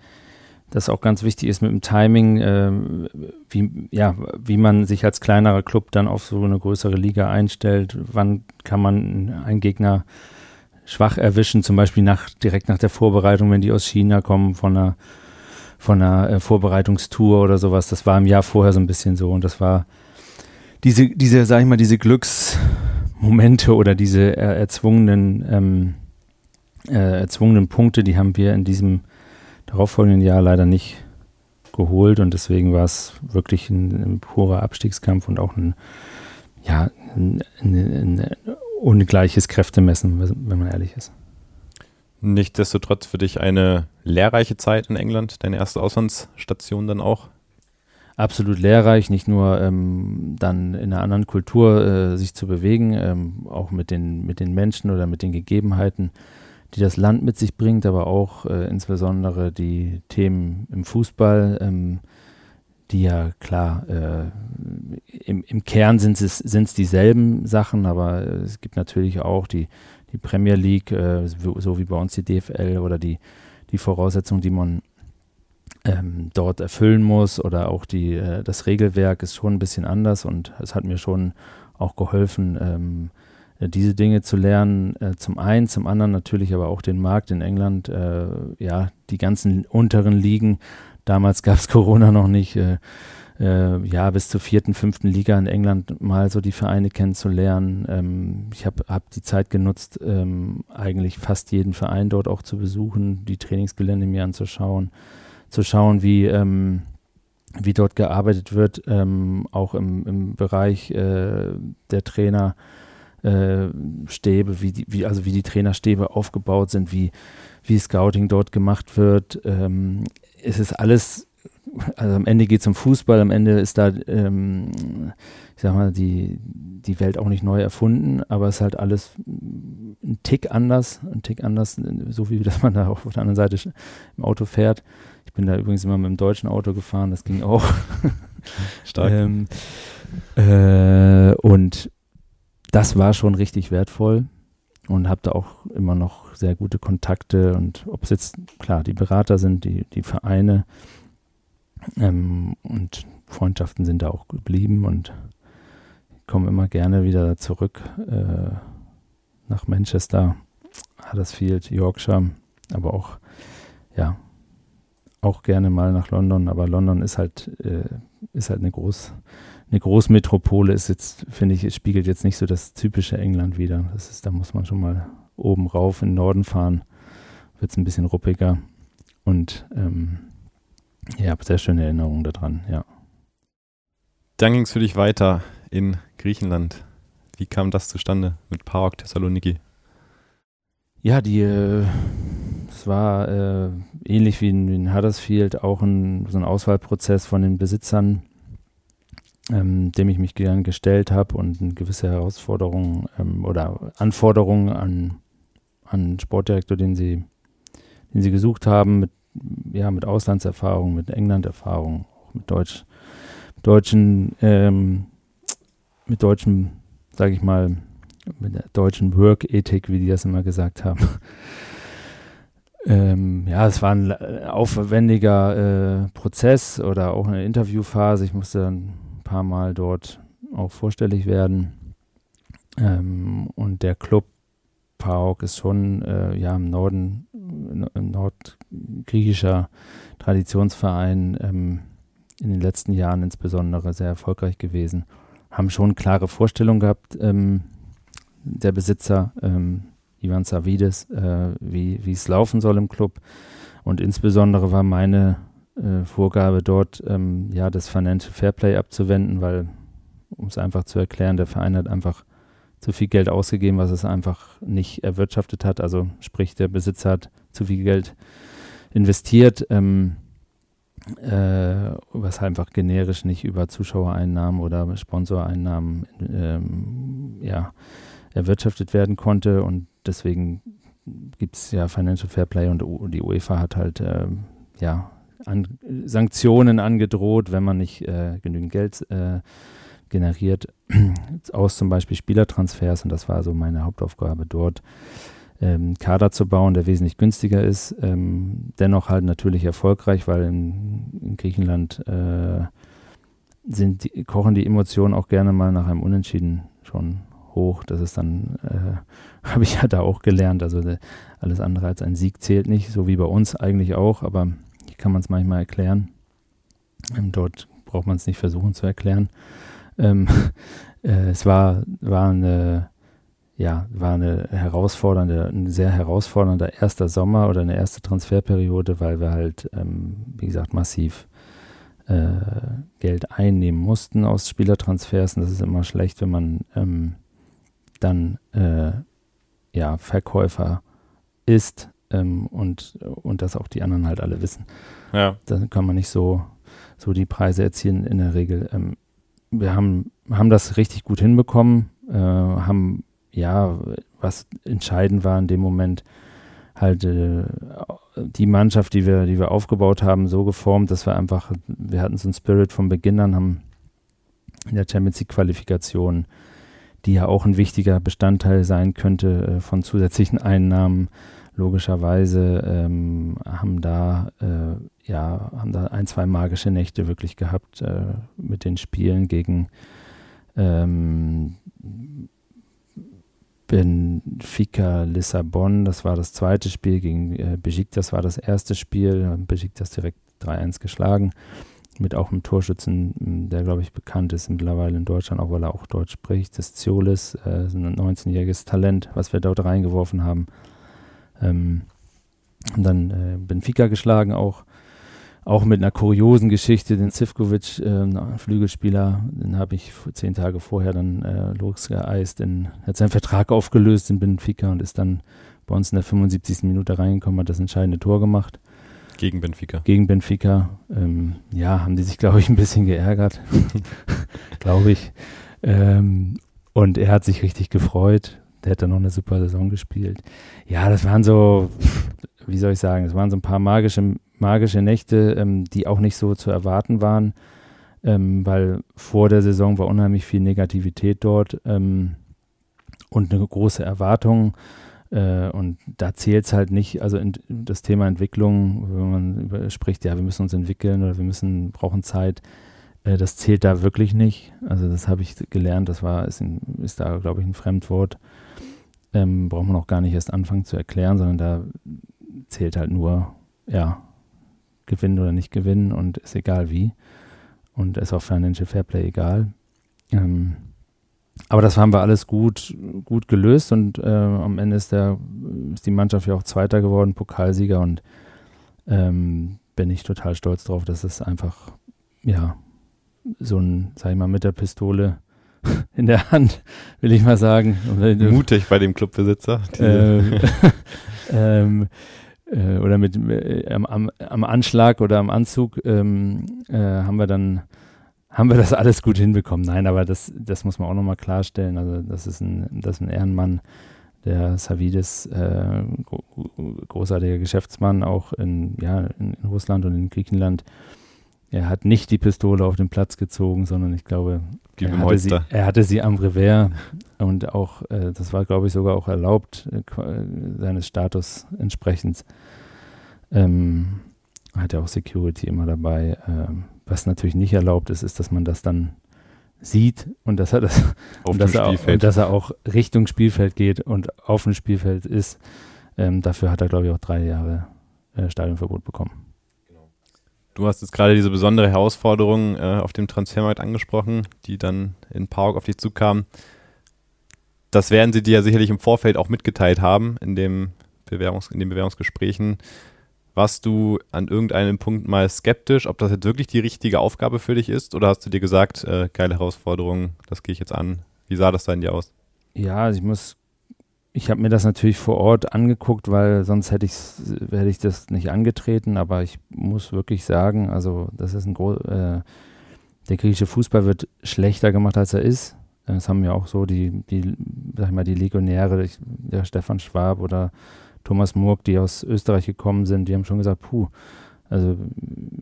das auch ganz wichtig ist mit dem Timing, äh, wie, ja, wie man sich als kleinerer Club dann auf so eine größere Liga einstellt. Wann kann man einen Gegner schwach erwischen, zum Beispiel nach, direkt nach der Vorbereitung, wenn die aus China kommen von einer, von einer äh, Vorbereitungstour oder sowas. Das war im Jahr vorher so ein bisschen so und das war diese, diese, sag ich mal, diese Glücksmomente oder diese er, erzwungenen, ähm, äh, erzwungenen Punkte, die haben wir in diesem darauffolgenden Jahr leider nicht geholt und deswegen war es wirklich ein, ein, purer Abstiegskampf und auch ein, ja, ein, ein, ungleiches Kräftemessen, wenn man ehrlich ist. Nichtsdestotrotz für dich eine lehrreiche Zeit in England, deine erste Auslandsstation dann auch? Absolut lehrreich, nicht nur ähm, dann in einer anderen Kultur äh, sich zu bewegen, ähm, auch mit den, mit den Menschen oder mit den Gegebenheiten, die das Land mit sich bringt, aber auch äh, insbesondere die Themen im Fußball, ähm, die ja klar äh, im, im, Kern sind es dieselben Sachen, aber es gibt natürlich auch die, die Premier League, äh, so wie bei uns die DFL oder die, die Voraussetzungen, die man ähm, dort erfüllen muss oder auch die, äh, das Regelwerk ist schon ein bisschen anders und es hat mir schon auch geholfen, ähm, äh, diese Dinge zu lernen, äh, zum einen, zum anderen natürlich aber auch den Markt in England, äh, ja, die ganzen unteren Ligen. Damals gab es Corona noch nicht. Äh, äh, ja, bis zur vierten, fünften Liga in England mal so die Vereine kennenzulernen. Ähm, ich habe hab die Zeit genutzt, ähm, eigentlich fast jeden Verein dort auch zu besuchen, die Trainingsgelände mir anzuschauen, zu schauen, wie, ähm, wie dort gearbeitet wird, ähm, auch im, im Bereich äh, der Trainer äh, Stäbe, wie die, wie, also wie die Trainerstäbe aufgebaut sind, wie, wie Scouting dort gemacht wird. Ähm, es ist alles, also am Ende geht es um Fußball, am Ende ist da, ähm, ich sag mal, die, die Welt auch nicht neu erfunden, aber es ist halt alles ein Tick anders, ein Tick anders, so wie das man da auf der anderen Seite im Auto fährt. Ich bin da übrigens immer mit dem deutschen Auto gefahren, das ging auch. Stark. ähm, äh, und das war schon richtig wertvoll und habe da auch immer noch sehr gute Kontakte und ob es jetzt, klar, die Berater sind, die, die Vereine ähm, und Freundschaften sind da auch geblieben und komme immer gerne wieder zurück äh, nach Manchester, Huddersfield, Yorkshire, aber auch, ja, auch gerne mal nach London, aber London ist halt, äh, ist halt eine groß, eine Großmetropole ist jetzt, finde ich, es spiegelt jetzt nicht so das typische England wieder. Das ist, da muss man schon mal oben rauf in den Norden fahren, wird es ein bisschen ruppiger. Und ähm, ja, habe sehr schöne Erinnerungen daran, ja. Dann ging es für dich weiter in Griechenland. Wie kam das zustande mit Park Thessaloniki? Ja, die, äh, es war äh, ähnlich wie in, wie in Huddersfield auch ein, so ein Auswahlprozess von den Besitzern ähm, dem ich mich gern gestellt habe und eine gewisse Herausforderung ähm, oder Anforderungen an, an Sportdirektor, den sie, den sie gesucht haben, mit, ja, mit Auslandserfahrung, mit England-Erfahrung, auch mit Deutsch, deutschen, ähm, mit deutschen, sage ich mal, mit der deutschen Work-Ethik, wie die das immer gesagt haben. Ähm, ja, es war ein aufwendiger äh, Prozess oder auch eine Interviewphase. Ich musste dann paar Mal dort auch vorstellig werden. Ähm, und der Club PAOK ist schon äh, ja im Norden, im nordgriechischer Traditionsverein, ähm, in den letzten Jahren insbesondere sehr erfolgreich gewesen. Haben schon klare Vorstellungen gehabt, ähm, der Besitzer, ähm, Ivan Savides, äh, wie es laufen soll im Club. Und insbesondere war meine äh, Vorgabe dort, ähm, ja, das Financial Fairplay abzuwenden, weil, um es einfach zu erklären, der Verein hat einfach zu viel Geld ausgegeben, was es einfach nicht erwirtschaftet hat. Also sprich, der Besitzer hat zu viel Geld investiert, ähm, äh, was einfach generisch nicht über Zuschauereinnahmen oder Sponsoreinnahmen ähm, ja, erwirtschaftet werden konnte. Und deswegen gibt es ja Financial Fair Play und die UEFA hat halt äh, ja, an, Sanktionen angedroht, wenn man nicht äh, genügend Geld äh, generiert, aus zum Beispiel Spielertransfers. Und das war so meine Hauptaufgabe dort, ähm, Kader zu bauen, der wesentlich günstiger ist, ähm, dennoch halt natürlich erfolgreich, weil in, in Griechenland äh, sind die, kochen die Emotionen auch gerne mal nach einem Unentschieden schon hoch. Das ist dann, äh, habe ich ja da auch gelernt. Also de, alles andere als ein Sieg zählt nicht, so wie bei uns eigentlich auch, aber hier kann man es manchmal erklären. Ähm, dort braucht man es nicht versuchen zu erklären. Ähm, äh, es war, war eine ja, war eine herausfordernde, ein sehr herausfordernder erster Sommer oder eine erste Transferperiode, weil wir halt, ähm, wie gesagt, massiv äh, Geld einnehmen mussten aus Spielertransfers. Und das ist immer schlecht, wenn man ähm, dann äh, ja, Verkäufer ist ähm, und, und das auch die anderen halt alle wissen. Ja. Dann kann man nicht so, so die Preise erzielen in der Regel. Ähm, wir haben, haben das richtig gut hinbekommen, äh, haben ja, was entscheidend war in dem Moment, halt äh, die Mannschaft, die wir, die wir aufgebaut haben, so geformt, dass wir einfach, wir hatten so einen Spirit von Beginn an, haben in der Champions League Qualifikation, die ja auch ein wichtiger Bestandteil sein könnte äh, von zusätzlichen Einnahmen, logischerweise ähm, haben da äh, ja haben da ein zwei magische Nächte wirklich gehabt äh, mit den Spielen gegen ähm, Benfica Lissabon, das war das zweite Spiel gegen äh, das war das erste Spiel. das direkt 3-1 geschlagen. Mit auch einem Torschützen, der glaube ich bekannt ist mittlerweile in Deutschland, auch weil er auch Deutsch spricht. Das Ziolis, äh, ein 19-jähriges Talent, was wir dort reingeworfen haben. Ähm, und dann äh, Benfica geschlagen auch auch mit einer kuriosen Geschichte, den Zivkovic, äh, Flügelspieler, den habe ich zehn Tage vorher dann äh, losgeeist, in, hat seinen Vertrag aufgelöst in Benfica und ist dann bei uns in der 75. Minute reingekommen, hat das entscheidende Tor gemacht. Gegen Benfica. Gegen Benfica. Ähm, ja, haben die sich, glaube ich, ein bisschen geärgert, glaube ich. Ähm, und er hat sich richtig gefreut. Der dann noch eine super Saison gespielt. Ja, das waren so, wie soll ich sagen, das waren so ein paar magische magische Nächte, ähm, die auch nicht so zu erwarten waren, ähm, weil vor der Saison war unheimlich viel Negativität dort ähm, und eine große Erwartung. Äh, und da zählt es halt nicht, also in, das Thema Entwicklung, wenn man spricht, ja, wir müssen uns entwickeln oder wir müssen, brauchen Zeit, äh, das zählt da wirklich nicht. Also das habe ich gelernt, das war, ist, ein, ist da, glaube ich, ein Fremdwort. Ähm, braucht man auch gar nicht erst anfangen zu erklären, sondern da zählt halt nur, ja, gewinnen oder nicht gewinnen und ist egal wie. Und ist auch Financial Fairplay egal. Ähm, aber das haben wir alles gut, gut gelöst und äh, am Ende ist, der, ist die Mannschaft ja auch Zweiter geworden, Pokalsieger und ähm, bin ich total stolz drauf, dass es einfach, ja, so ein, sag ich mal, mit der Pistole in der Hand, will ich mal sagen. Mutig bei dem Clubbesitzer. Ähm, ähm, äh, oder mit äh, am, am, Anschlag oder am Anzug ähm, äh, haben wir dann haben wir das alles gut hinbekommen. Nein, aber das, das muss man auch nochmal klarstellen. Also das ist ein, das ist ein Ehrenmann, der Savides, äh, großartiger Geschäftsmann, auch in, ja, in, in Russland und in Griechenland. Er hat nicht die Pistole auf den Platz gezogen, sondern ich glaube, er hatte, sie, er hatte, sie, am Revers und auch, äh, das war glaube ich sogar auch erlaubt, äh, seines Status entsprechend. Ähm, hat ja auch Security immer dabei. Ähm, was natürlich nicht erlaubt ist, ist, dass man das dann sieht und dass er das und dass er, auch, und dass er auch Richtung Spielfeld geht und auf dem Spielfeld ist. Ähm, dafür hat er, glaube ich, auch drei Jahre äh, Stadionverbot bekommen. Du hast jetzt gerade diese besondere Herausforderung äh, auf dem Transfermarkt angesprochen, die dann in Park auf dich zukam. Das werden sie dir ja sicherlich im Vorfeld auch mitgeteilt haben in, dem Bewerbungs-, in den Bewerbungsgesprächen. Warst du an irgendeinem Punkt mal skeptisch, ob das jetzt wirklich die richtige Aufgabe für dich ist? Oder hast du dir gesagt, äh, geile Herausforderung, das gehe ich jetzt an? Wie sah das dann dir aus? Ja, also ich muss ich habe mir das natürlich vor Ort angeguckt, weil sonst hätte, hätte ich das nicht angetreten. Aber ich muss wirklich sagen, also das ist ein groß, äh, der griechische Fußball wird schlechter gemacht, als er ist. Das haben ja auch so die, die, sag ich mal, die Legionäre, der Stefan Schwab oder Thomas Murk, die aus Österreich gekommen sind, die haben schon gesagt, puh, also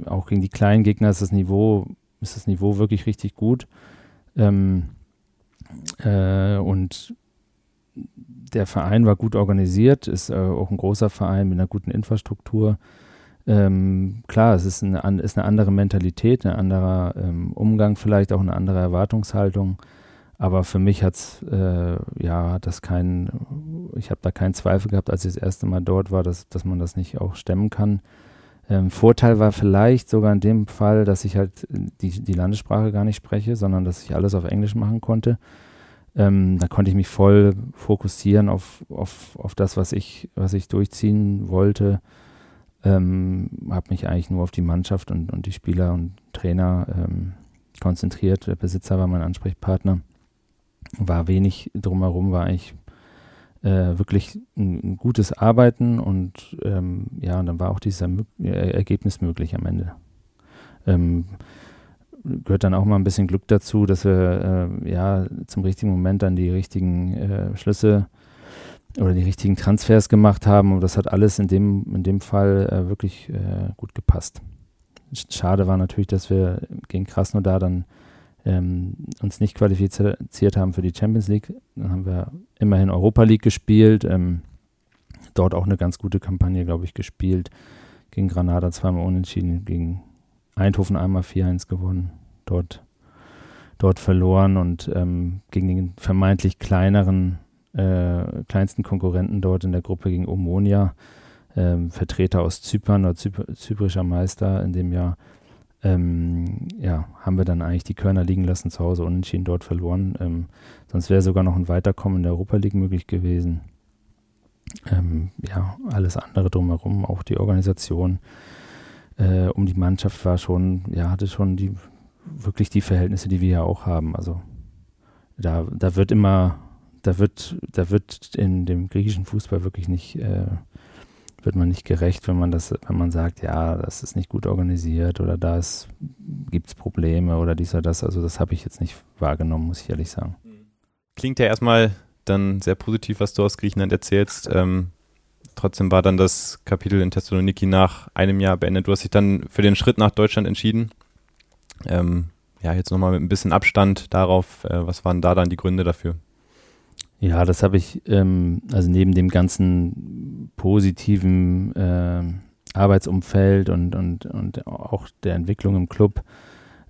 auch gegen die kleinen Gegner ist das Niveau, ist das Niveau wirklich richtig gut. Ähm, äh, und der Verein war gut organisiert, ist äh, auch ein großer Verein mit einer guten Infrastruktur. Ähm, klar, es ist eine, ist eine, andere Mentalität, ein anderer ähm, Umgang, vielleicht auch eine andere Erwartungshaltung. Aber für mich hat es, äh, ja, das kein, ich habe da keinen Zweifel gehabt, als ich das erste Mal dort war, dass, dass man das nicht auch stemmen kann. Ähm, Vorteil war vielleicht sogar in dem Fall, dass ich halt die, die Landessprache gar nicht spreche, sondern dass ich alles auf Englisch machen konnte. Ähm, da konnte ich mich voll fokussieren auf, auf, auf das, was ich, was ich durchziehen wollte. Ähm, habe mich eigentlich nur auf die Mannschaft und, und die Spieler und Trainer ähm, konzentriert. Der Besitzer war mein Ansprechpartner. War wenig drumherum, war eigentlich äh, wirklich ein, ein, gutes Arbeiten und ähm, ja, und dann war auch dieses Ergebnis möglich am Ende. Ähm, gehört dann auch mal ein bisschen Glück dazu, dass wir äh, ja zum richtigen Moment dann die richtigen äh, Schlüsse oder die richtigen Transfers gemacht haben. Und das hat alles in dem, in dem Fall äh, wirklich äh, gut gepasst. Schade war natürlich, dass wir gegen Krasnodar dann ähm, uns nicht qualifiziert haben für die Champions League. Dann haben wir immerhin Europa League gespielt. Ähm, dort auch eine ganz gute Kampagne, glaube ich, gespielt. Gegen Granada zweimal unentschieden, gegen Eindhoven einmal 4-1 gewonnen, dort, dort verloren und ähm, gegen den vermeintlich kleineren, äh, kleinsten Konkurrenten dort in der Gruppe gegen Omonia, ähm, Vertreter aus Zypern oder Zyp zyprischer Meister in dem Jahr, ähm, ja, haben wir dann eigentlich die Körner liegen lassen, zu Hause unentschieden dort verloren. Ähm, sonst wäre sogar noch ein Weiterkommen in der Europa League möglich gewesen. Ähm, ja, alles andere drumherum, auch die Organisation, äh, um die Mannschaft war schon, ja, hatte schon die wirklich die Verhältnisse, die wir ja auch haben. Also da, da wird immer, da wird, da wird in dem griechischen Fußball wirklich nicht, äh, wird man nicht gerecht, wenn man das, wenn man sagt, ja, das ist nicht gut organisiert oder da gibt es Probleme oder dies oder das. Also das habe ich jetzt nicht wahrgenommen, muss ich ehrlich sagen. Klingt ja erstmal dann sehr positiv, was du aus Griechenland erzählst. Ähm, trotzdem war dann das Kapitel in Thessaloniki nach einem Jahr beendet. Du hast dich dann für den Schritt nach Deutschland entschieden. Ähm, ja, jetzt nochmal mit ein bisschen Abstand darauf, äh, was waren da dann die Gründe dafür? Ja, das habe ich, ähm, also neben dem ganzen positiven äh, Arbeitsumfeld und, und, und auch der Entwicklung im Club,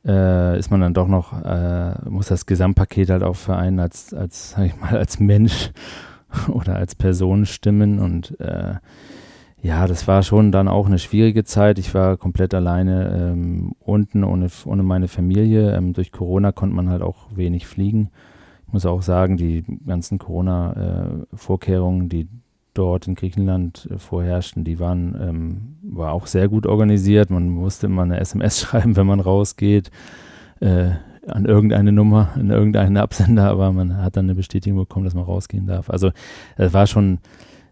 äh, ist man dann doch noch, äh, muss das Gesamtpaket halt auch vereinen als, als, sag ich mal, als Mensch oder als Person stimmen. Und äh, ja, das war schon dann auch eine schwierige Zeit. Ich war komplett alleine ähm, unten ohne, ohne meine Familie. Ähm, durch Corona konnte man halt auch wenig fliegen. Ich muss auch sagen, die ganzen Corona-Vorkehrungen, äh, die dort in Griechenland äh, vorherrschten, die waren ähm, war auch sehr gut organisiert. Man musste immer eine SMS schreiben, wenn man rausgeht. Äh, an irgendeine Nummer, an irgendeinen Absender, aber man hat dann eine Bestätigung bekommen, dass man rausgehen darf. Also es war schon,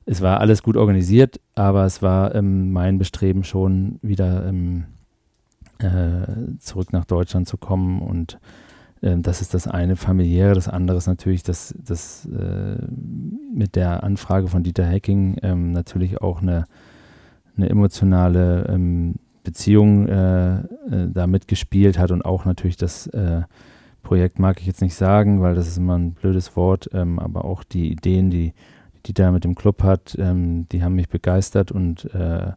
es war alles gut organisiert, aber es war ähm, mein Bestreben schon wieder ähm, äh, zurück nach Deutschland zu kommen und äh, das ist das eine familiäre, das andere ist natürlich das, das äh, mit der Anfrage von Dieter Hacking ähm, natürlich auch eine, eine emotionale ähm, Beziehung äh, äh, da mitgespielt hat und auch natürlich das äh, Projekt mag ich jetzt nicht sagen, weil das ist immer ein blödes Wort, ähm, aber auch die Ideen, die, die da mit dem Club hat, ähm, die haben mich begeistert und äh,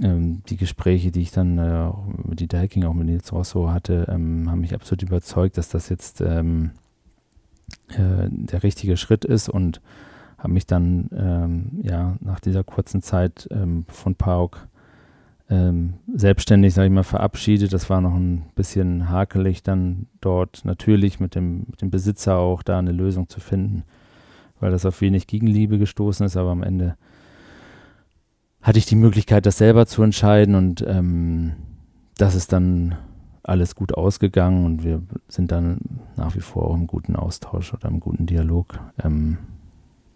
ähm, die Gespräche, die ich dann äh, mit Dieter Hecking, auch mit Nils Rosso hatte, ähm, haben mich absolut überzeugt, dass das jetzt ähm, äh, der richtige Schritt ist und habe mich dann ähm, ja nach dieser kurzen Zeit von PAOK ähm, selbstständig, sage ich mal, verabschiedet. Das war noch ein bisschen hakelig, dann dort natürlich mit dem, mit dem Besitzer auch da eine Lösung zu finden, weil das auf wenig Gegenliebe gestoßen ist, aber am Ende hatte ich die Möglichkeit, das selber zu entscheiden und ähm, das ist dann alles gut ausgegangen und wir sind dann nach wie vor auch im guten Austausch oder im guten Dialog ähm,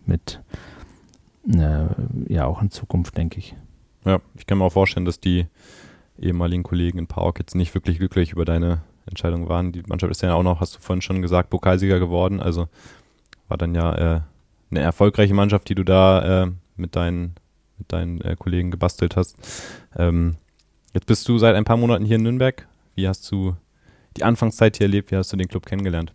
mit, äh, ja, auch in Zukunft, denke ich. Ja, ich kann mir auch vorstellen, dass die ehemaligen Kollegen in Park jetzt nicht wirklich glücklich über deine Entscheidung waren. Die Mannschaft ist ja auch noch, hast du vorhin schon gesagt, Pokalsieger geworden. Also war dann ja äh, eine erfolgreiche Mannschaft, die du da äh, mit deinen, mit deinen äh, Kollegen gebastelt hast. Ähm, jetzt bist du seit ein paar Monaten hier in Nürnberg. Wie hast du die Anfangszeit hier erlebt? Wie hast du den Club kennengelernt?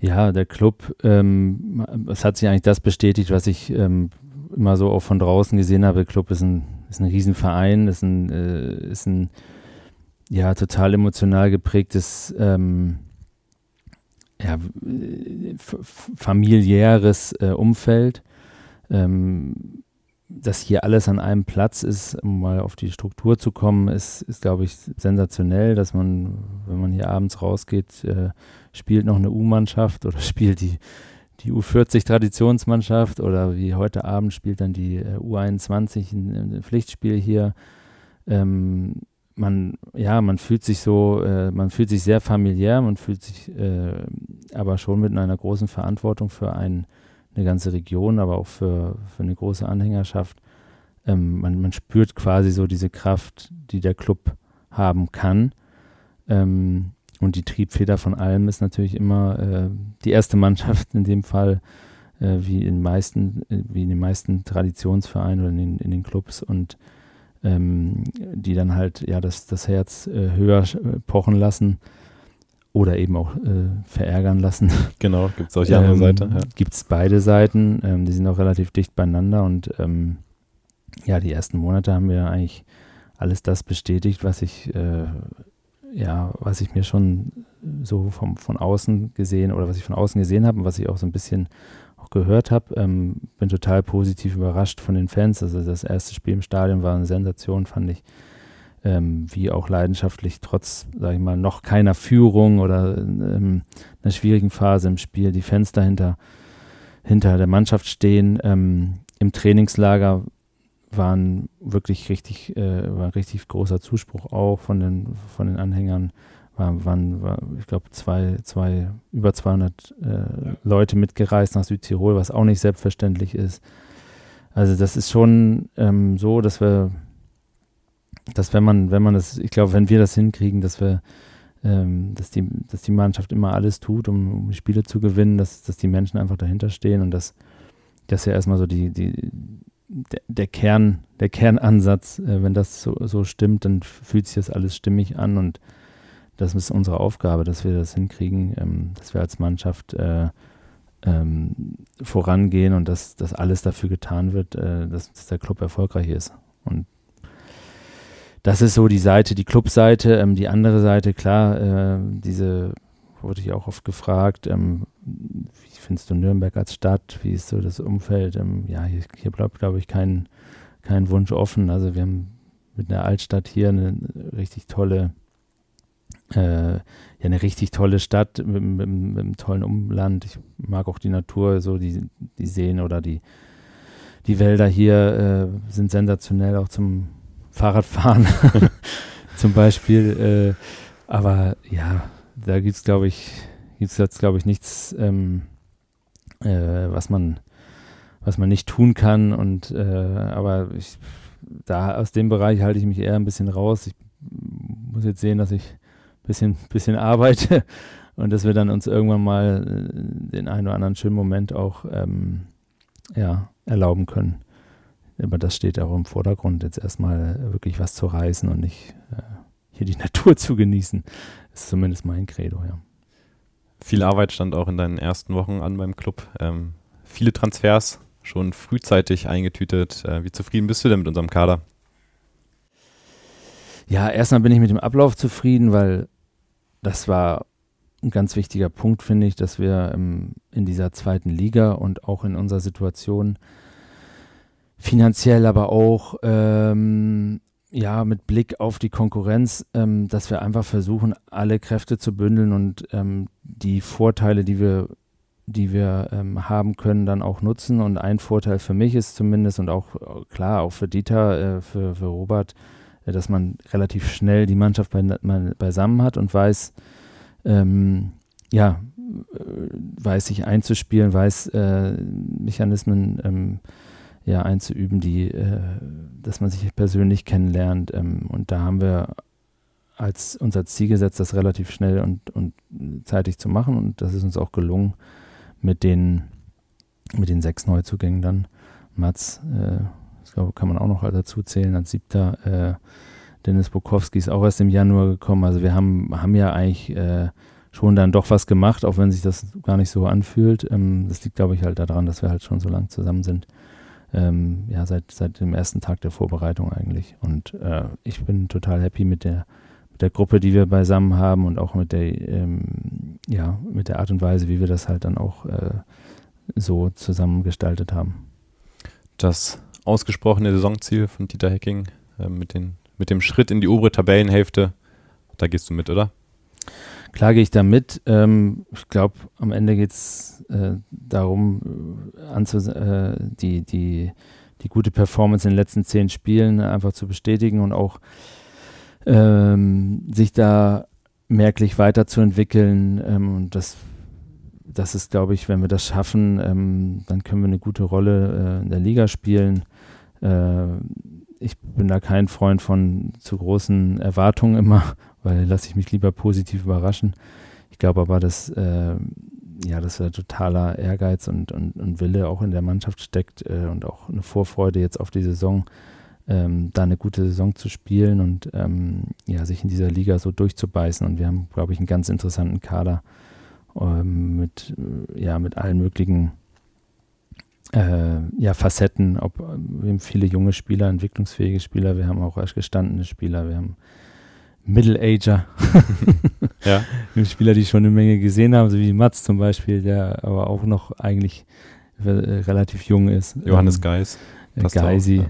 Ja, der Club, ähm, es hat sich eigentlich das bestätigt, was ich ähm, immer so auch von draußen gesehen habe, der Club ist ein, ist ein Riesenverein, ist ein, äh, ist ein ja, total emotional geprägtes, ähm, ja, familiäres äh, Umfeld. Ähm, dass hier alles an einem Platz ist, um mal auf die Struktur zu kommen, ist, ist glaube ich, sensationell, dass man, wenn man hier abends rausgeht, äh, spielt noch eine U-Mannschaft oder spielt die die U40-Traditionsmannschaft oder wie heute Abend spielt dann die äh, U21 ein, Pflichtspiel hier. Ähm, man, ja, man fühlt sich so, äh, man fühlt sich sehr familiär, man fühlt sich äh, aber schon mit einer großen Verantwortung für ein, eine ganze Region, aber auch für, für eine große Anhängerschaft. Ähm, man, man spürt quasi so diese Kraft, die der Club haben kann. Ähm, und die Triebfeder von allem ist natürlich immer äh, die erste Mannschaft in dem Fall, äh, wie in meisten, äh, wie in den meisten Traditionsvereinen oder in den, in den Clubs und ähm, die dann halt ja das, das Herz äh, höher äh, pochen lassen oder eben auch äh, verärgern lassen. Genau, gibt es auch die andere ähm, Seite. Ja. Gibt es beide Seiten, ähm, die sind auch relativ dicht beieinander und ähm, ja, die ersten Monate haben wir eigentlich alles das bestätigt, was ich ja, was ich mir schon so vom, von außen gesehen oder was ich von außen gesehen habe und was ich auch so ein bisschen auch gehört habe, ähm, bin total positiv überrascht von den Fans. Also das erste Spiel im Stadion war eine Sensation, fand ich. Ähm, wie auch leidenschaftlich, trotz, sage ich mal, noch keiner Führung oder ähm, einer schwierigen Phase im Spiel, die Fans dahinter hinter der Mannschaft stehen. Ähm, Im Trainingslager waren wirklich richtig, äh, war richtig großer Zuspruch auch von den, von den Anhängern. War, waren, war, ich glaube, zwei, zwei, über 200 äh, ja. Leute mitgereist nach Südtirol, was auch nicht selbstverständlich ist. Also das ist schon ähm, so, dass wir, dass wenn man, wenn man das, ich glaube, wenn wir das hinkriegen, dass wir, ähm, dass die, dass die Mannschaft immer alles tut, um, um Spiele zu gewinnen, dass, dass die Menschen einfach dahinter stehen und dass, dass ja erstmal so die, die, der, der, Kern, der Kernansatz, äh, wenn das so, so stimmt, dann fühlt sich das alles stimmig an und das ist unsere Aufgabe, dass wir das hinkriegen, ähm, dass wir als Mannschaft äh, ähm, vorangehen und dass, dass alles dafür getan wird, äh, dass, dass, der Club erfolgreich ist. Und das ist so die Seite, die Clubseite. Ähm, die andere Seite, klar, äh, diese wurde ich auch oft gefragt, ähm, wie findest du Nürnberg als Stadt? Wie ist so das Umfeld? Ähm, ja, hier, hier bleibt, glaube ich, kein, kein Wunsch offen. Also wir haben mit einer Altstadt hier eine richtig tolle, äh, ja, eine richtig tolle Stadt mit, mit, mit, einem tollen Umland. Ich mag auch die Natur, so die, die Seen oder die, die Wälder hier äh, sind sensationell auch zum Fahrradfahren zum Beispiel. Äh, aber ja, da gibt es, glaube ich, gibt es jetzt, glaube ich, nichts, ähm, äh, was man, was man nicht tun kann. Und äh, aber ich, da aus dem Bereich halte ich mich eher ein bisschen raus. Ich muss jetzt sehen, dass ich ein bisschen, bisschen arbeite und dass wir dann uns irgendwann mal äh, den einen oder anderen schönen Moment auch ähm, ja, erlauben können. Aber das steht auch im Vordergrund, jetzt erstmal wirklich was zu reißen und nicht äh, hier die Natur zu genießen. Das ist zumindest mein Credo, ja. Viel Arbeit stand auch in deinen ersten Wochen an beim Club. Ähm, viele Transfers schon frühzeitig eingetütet. Äh, wie zufrieden bist du denn mit unserem Kader? Ja, erstmal bin ich mit dem Ablauf zufrieden, weil das war ein ganz wichtiger Punkt, finde ich, dass wir ähm, in dieser zweiten Liga und auch in unserer Situation finanziell, aber auch ähm, ja, mit Blick auf die Konkurrenz, ähm, dass wir einfach versuchen, alle Kräfte zu bündeln und ähm, die Vorteile, die wir, die wir ähm, haben können, dann auch nutzen. Und ein Vorteil für mich ist zumindest und auch klar, auch für Dieter, äh, für, für Robert, äh, dass man relativ schnell die Mannschaft bei, beisammen hat und weiß, ähm, ja, äh, weiß sich einzuspielen, weiß äh, Mechanismen ähm, ja, einzuüben, die, äh, dass man sich persönlich kennenlernt. Ähm, und da haben wir als unser Ziel gesetzt, das relativ schnell und, und zeitig zu machen. Und das ist uns auch gelungen mit den, mit den sechs Neuzugängen dann. Mats, äh, das glaube, kann man auch noch dazu zählen, als siebter. Äh, Dennis Bukowski ist auch erst im Januar gekommen. Also wir haben, haben ja eigentlich äh, schon dann doch was gemacht, auch wenn sich das gar nicht so anfühlt. Ähm, das liegt, glaube ich, halt daran, dass wir halt schon so lange zusammen sind ähm, ja, seit, seit dem ersten Tag der Vorbereitung eigentlich. Und äh, ich bin total happy mit der, mit der Gruppe, die wir beisammen haben und auch mit der, ähm, ja, mit der Art und Weise, wie wir das halt dann auch äh, so zusammengestaltet haben. Das ausgesprochene Saisonziel von Dieter Hecking äh, mit, den, mit dem Schritt in die obere Tabellenhälfte, da gehst du mit, oder? Klar gehe ich da mit. Ähm, ich glaube, am Ende geht es äh, darum, äh, äh, die, die, die gute Performance in den letzten zehn Spielen einfach zu bestätigen und auch ähm, sich da merklich weiterzuentwickeln. Ähm, und das, das ist, glaube ich, wenn wir das schaffen, ähm, dann können wir eine gute Rolle äh, in der Liga spielen. Äh, ich bin da kein Freund von zu großen Erwartungen immer weil lasse ich mich lieber positiv überraschen. Ich glaube aber, dass, äh, ja, dass da totaler Ehrgeiz und, und, und, Wille auch in der Mannschaft steckt äh, und auch eine Vorfreude jetzt auf die Saison, ähm, da eine gute Saison zu spielen und ähm, ja, sich in dieser Liga so durchzubeißen. Und wir haben, glaube ich, einen ganz interessanten Kader ähm, mit, ja, mit allen möglichen äh, ja, Facetten. Ob, wir haben viele junge Spieler, entwicklungsfähige Spieler, wir haben auch erst gestandene Spieler, wir haben Middle-Ager. ja. Spieler, die schon eine Menge gesehen haben, so wie Mats zum Beispiel, der aber auch noch eigentlich äh, relativ jung ist. Johannes ähm, Geis. Äh, Geisi.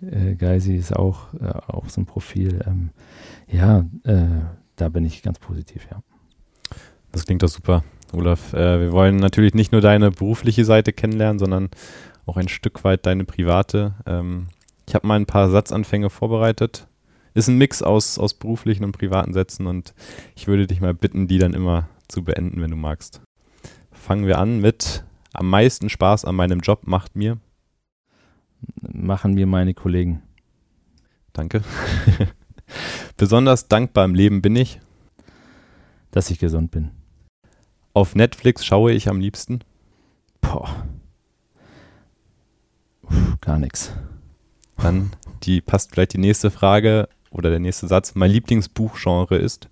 Ja. Äh, Geisi ist auch, äh, auch so ein Profil. Ähm, ja, äh, da bin ich ganz positiv, ja. Das klingt doch super, Olaf. Äh, wir wollen natürlich nicht nur deine berufliche Seite kennenlernen, sondern auch ein Stück weit deine private. Ähm, ich habe mal ein paar Satzanfänge vorbereitet ist ein Mix aus, aus beruflichen und privaten Sätzen und ich würde dich mal bitten, die dann immer zu beenden, wenn du magst. Fangen wir an mit am meisten Spaß an meinem Job macht mir. Machen mir meine Kollegen. Danke. Besonders dankbar im Leben bin ich. Dass ich gesund bin. Auf Netflix schaue ich am liebsten. Boah. Puh, gar nichts. Dann die passt vielleicht die nächste Frage oder der nächste Satz. Mein Lieblingsbuchgenre ist?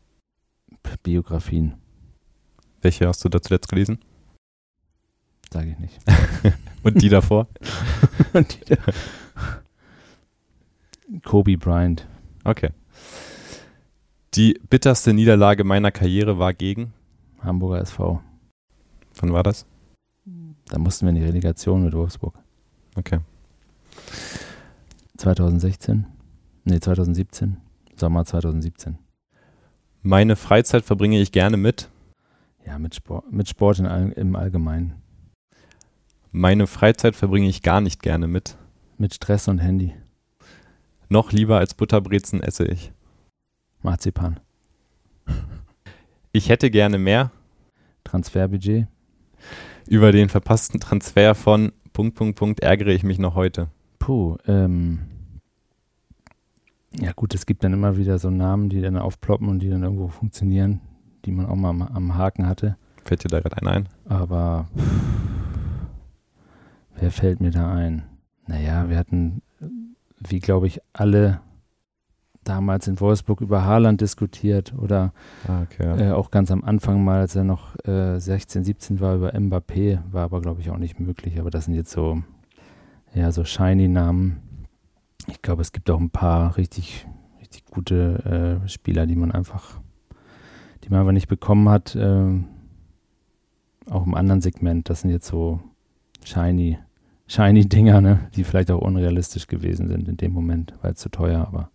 Biografien. Welche hast du da zuletzt gelesen? Sage ich nicht. Und die davor? Und die da Kobe Bryant. Okay. Die bitterste Niederlage meiner Karriere war gegen? Hamburger SV. Wann war das? Da mussten wir in die Relegation mit Wolfsburg. Okay. 2016? Nee, 2017. Sommer 2017. Meine Freizeit verbringe ich gerne mit? Ja, mit Sport, mit Sport in, im Allgemeinen. Meine Freizeit verbringe ich gar nicht gerne mit? Mit Stress und Handy. Noch lieber als Butterbrezen esse ich? Marzipan. Ich hätte gerne mehr? Transferbudget. Über den verpassten Transfer von Punkt, Punkt, Punkt ärgere ich mich noch heute. Puh, ähm, ja gut, es gibt dann immer wieder so Namen, die dann aufploppen und die dann irgendwo funktionieren, die man auch mal am, am Haken hatte. Fällt dir da gerade einer ein? Aber pff, wer fällt mir da ein? Naja, wir hatten, wie glaube ich, alle damals in Wolfsburg über Haaland diskutiert oder ah, okay, äh, auch ganz am Anfang mal, als er noch äh, 16, 17 war, über Mbappé, war aber glaube ich auch nicht möglich. Aber das sind jetzt so, ja, so shiny Namen ich glaube, es gibt auch ein paar richtig, richtig gute äh, Spieler, die man einfach, die man aber nicht bekommen hat. Äh, auch im anderen Segment. Das sind jetzt so shiny, shiny Dinger, ne? die vielleicht auch unrealistisch gewesen sind in dem Moment, weil es zu teuer, aber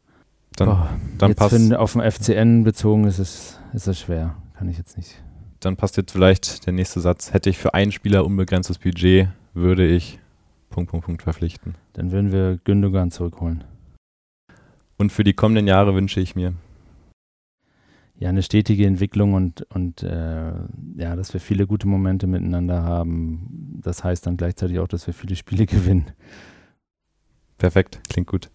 Dann, oh, dann passt. Für, auf dem FCN bezogen ist es, ist es schwer. Kann ich jetzt nicht. Dann passt jetzt vielleicht der nächste Satz. Hätte ich für einen Spieler unbegrenztes Budget, würde ich Punkt, Punkt, Punkt verpflichten. Dann würden wir Gündogan zurückholen. Und für die kommenden Jahre wünsche ich mir? Ja, eine stetige Entwicklung und, und äh, ja, dass wir viele gute Momente miteinander haben. Das heißt dann gleichzeitig auch, dass wir viele Spiele gewinnen. Perfekt, klingt gut.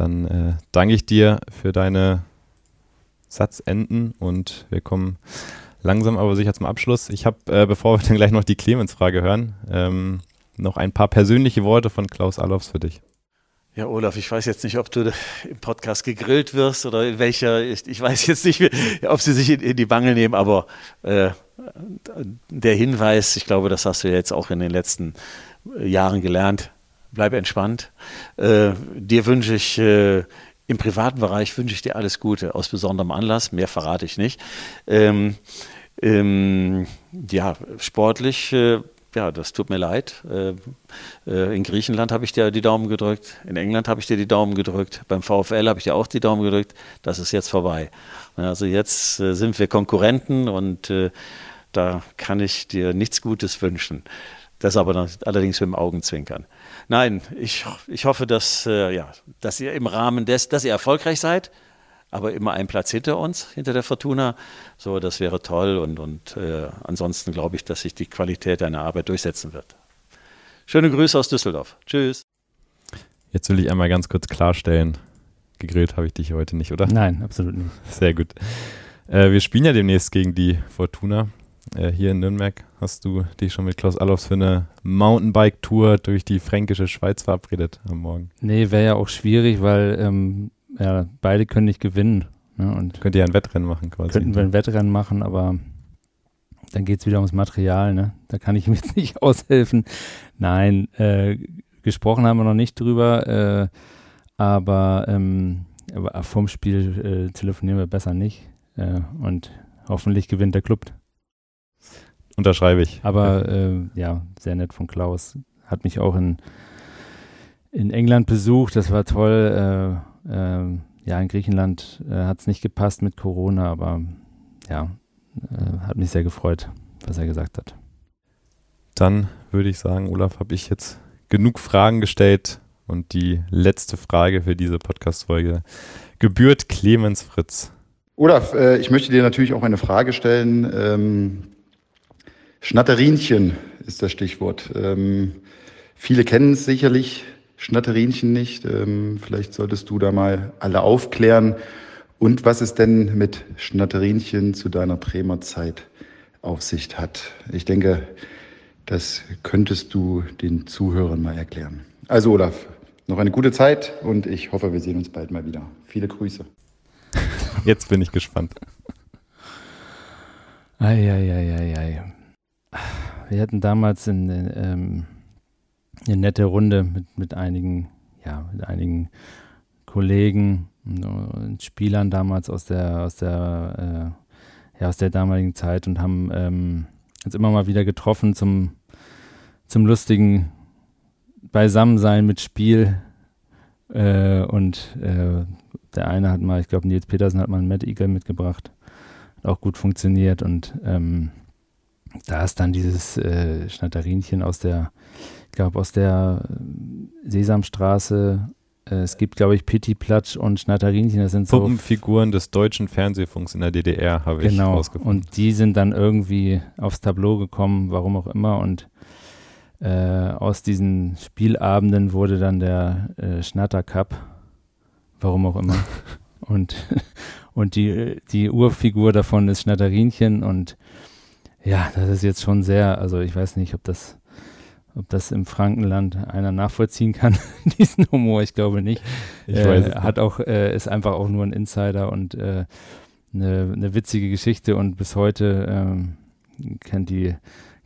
Dann äh, danke ich dir für deine Satzenden und wir kommen langsam aber sicher zum Abschluss. Ich habe, äh, bevor wir dann gleich noch die Clemens-Frage hören, ähm, noch ein paar persönliche Worte von Klaus Allofs für dich. Ja, Olaf, ich weiß jetzt nicht, ob du im Podcast gegrillt wirst oder in welcher, ich, ich weiß jetzt nicht, ob sie sich in, in die Bange nehmen, aber äh, der Hinweis, ich glaube, das hast du jetzt auch in den letzten Jahren gelernt, bleib entspannt. Äh, dir wünsche ich äh, im privaten Bereich wünsche ich dir alles Gute aus besonderem Anlass. Mehr verrate ich nicht. Ähm, ähm, ja, sportlich. Äh, ja, das tut mir leid. Äh, äh, in Griechenland habe ich dir die Daumen gedrückt, in England habe ich dir die Daumen gedrückt, beim VfL habe ich dir auch die Daumen gedrückt. Das ist jetzt vorbei. Also jetzt äh, sind wir Konkurrenten und da kann ich dir nichts Gutes wünschen. Das aber allerdings mit dem Augenzwinkern. Nein, ich, ich hoffe, dass, äh, ja, dass ihr im Rahmen des, dass ihr erfolgreich seid, aber immer einen Platz hinter uns, hinter der Fortuna. So, das wäre toll und, und äh, ansonsten glaube ich, dass sich die Qualität deiner Arbeit durchsetzen wird. Schöne Grüße aus Düsseldorf. Tschüss. Jetzt will ich einmal ganz kurz klarstellen, gegrillt habe ich dich heute nicht, oder? Nein, absolut nicht. Sehr gut. Äh, wir spielen ja demnächst gegen die Fortuna äh, hier in Nürnberg hast du dich schon mit Klaus Allofs für eine Mountainbike-Tour durch die fränkische Schweiz verabredet am Morgen. Nee, wäre ja auch schwierig, weil ähm, ja, beide können nicht gewinnen. Ne? Und Könnt ihr ein Wettrennen machen quasi. Könnten wir ein Wettrennen machen, aber dann geht es wieder ums Material. Ne? Da kann ich ihm jetzt nicht aushelfen. Nein, äh, gesprochen haben wir noch nicht drüber, äh, aber, ähm, aber vom Spiel äh, telefonieren wir besser nicht. Äh, und hoffentlich gewinnt der Club. Unterschreibe ich. Aber äh, ja, sehr nett von Klaus. Hat mich auch in, in England besucht, das war toll. Äh, äh, ja, in Griechenland äh, hat es nicht gepasst mit Corona, aber ja, äh, hat mich sehr gefreut, was er gesagt hat. Dann würde ich sagen, Olaf, habe ich jetzt genug Fragen gestellt und die letzte Frage für diese Podcast-Folge gebührt Clemens Fritz. Olaf, äh, ich möchte dir natürlich auch eine Frage stellen. Schnatterinchen ist das Stichwort. Ähm, viele kennen es sicherlich, Schnatterinchen nicht. Ähm, vielleicht solltest du da mal alle aufklären. Und was es denn mit Schnatterinchen zu deiner Bremer Zeit auf sich hat. Ich denke, das könntest du den Zuhörern mal erklären. Also Olaf, noch eine gute Zeit und ich hoffe, wir sehen uns bald mal wieder. Viele Grüße. Jetzt bin ich gespannt. Eieieiei. Ei, ei, ei, wir hatten damals in, ähm, eine nette Runde mit, mit einigen, ja, mit einigen Kollegen und Spielern damals aus der, aus der, äh, ja, aus der damaligen Zeit und haben ähm, uns immer mal wieder getroffen zum, zum lustigen Beisammensein mit Spiel. Äh, und äh, der eine hat mal, ich glaube, Nils Petersen hat mal einen Mad Eagle mitgebracht. Hat auch gut funktioniert und ähm, da ist dann dieses äh, Schnatterinchen aus der, ich glaube, aus der äh, Sesamstraße. Äh, es gibt, glaube ich, Pitti Platsch und Schnatterinchen. Das sind so Puppenfiguren des deutschen Fernsehfunks in der DDR, habe ich genau. rausgefunden. Und die sind dann irgendwie aufs Tableau gekommen, warum auch immer. Und äh, aus diesen Spielabenden wurde dann der äh, Schnatter Cup, warum auch immer. und und die, die Urfigur davon ist Schnatterinchen und ja, das ist jetzt schon sehr, also ich weiß nicht, ob das, ob das im Frankenland einer nachvollziehen kann, diesen Humor, ich glaube nicht. Ich äh, weiß hat auch, äh, ist einfach auch nur ein Insider und äh, eine, eine witzige Geschichte und bis heute ähm, kennt die,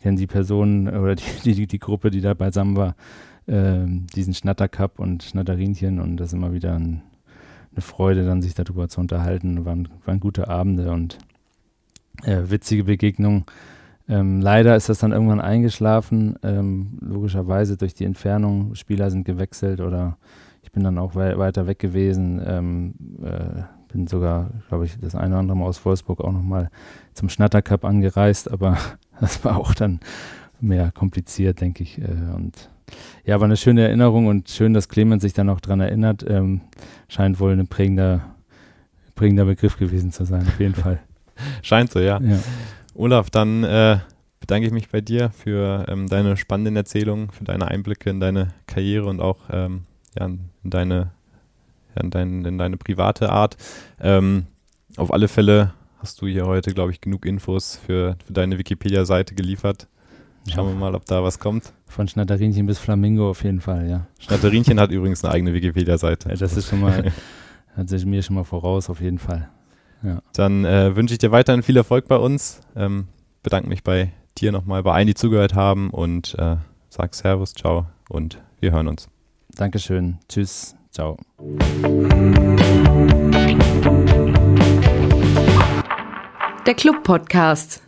kennen die Personen oder die, die, die Gruppe, die da beisammen war, äh, diesen Schnattercup und Schnatterinchen und das ist immer wieder ein, eine Freude, dann sich darüber zu unterhalten. Waren, waren gute Abende und äh, witzige Begegnung. Ähm, leider ist das dann irgendwann eingeschlafen, ähm, logischerweise durch die Entfernung. Spieler sind gewechselt oder ich bin dann auch we weiter weg gewesen. Ähm, äh, bin sogar, glaube ich, das eine oder andere Mal aus Wolfsburg auch nochmal zum Schnattercup angereist, aber das war auch dann mehr kompliziert, denke ich. Äh, und ja, war eine schöne Erinnerung und schön, dass Clemens sich dann auch daran erinnert. Ähm, scheint wohl ein prägender, prägender Begriff gewesen zu sein, auf jeden Fall. Scheint so, ja. ja. Olaf, dann äh, bedanke ich mich bei dir für ähm, deine spannenden Erzählungen, für deine Einblicke in deine Karriere und auch ähm, ja, in, deine, ja, in, dein, in deine private Art. Ähm, auf alle Fälle hast du hier heute, glaube ich, genug Infos für, für deine Wikipedia-Seite geliefert. Schauen wir mal, ob da was kommt. Von Schnatterinchen bis Flamingo auf jeden Fall, ja. Schnatterinchen hat übrigens eine eigene Wikipedia-Seite. Ja, das ist schon mal, hat sich mir schon mal voraus, auf jeden Fall. Ja. Dann äh, wünsche ich dir weiterhin viel Erfolg bei uns. Ähm, bedanke mich bei dir nochmal, bei allen, die zugehört haben und äh, sag Servus, ciao und wir hören uns. Dankeschön. Tschüss. Ciao. Der Club Podcast.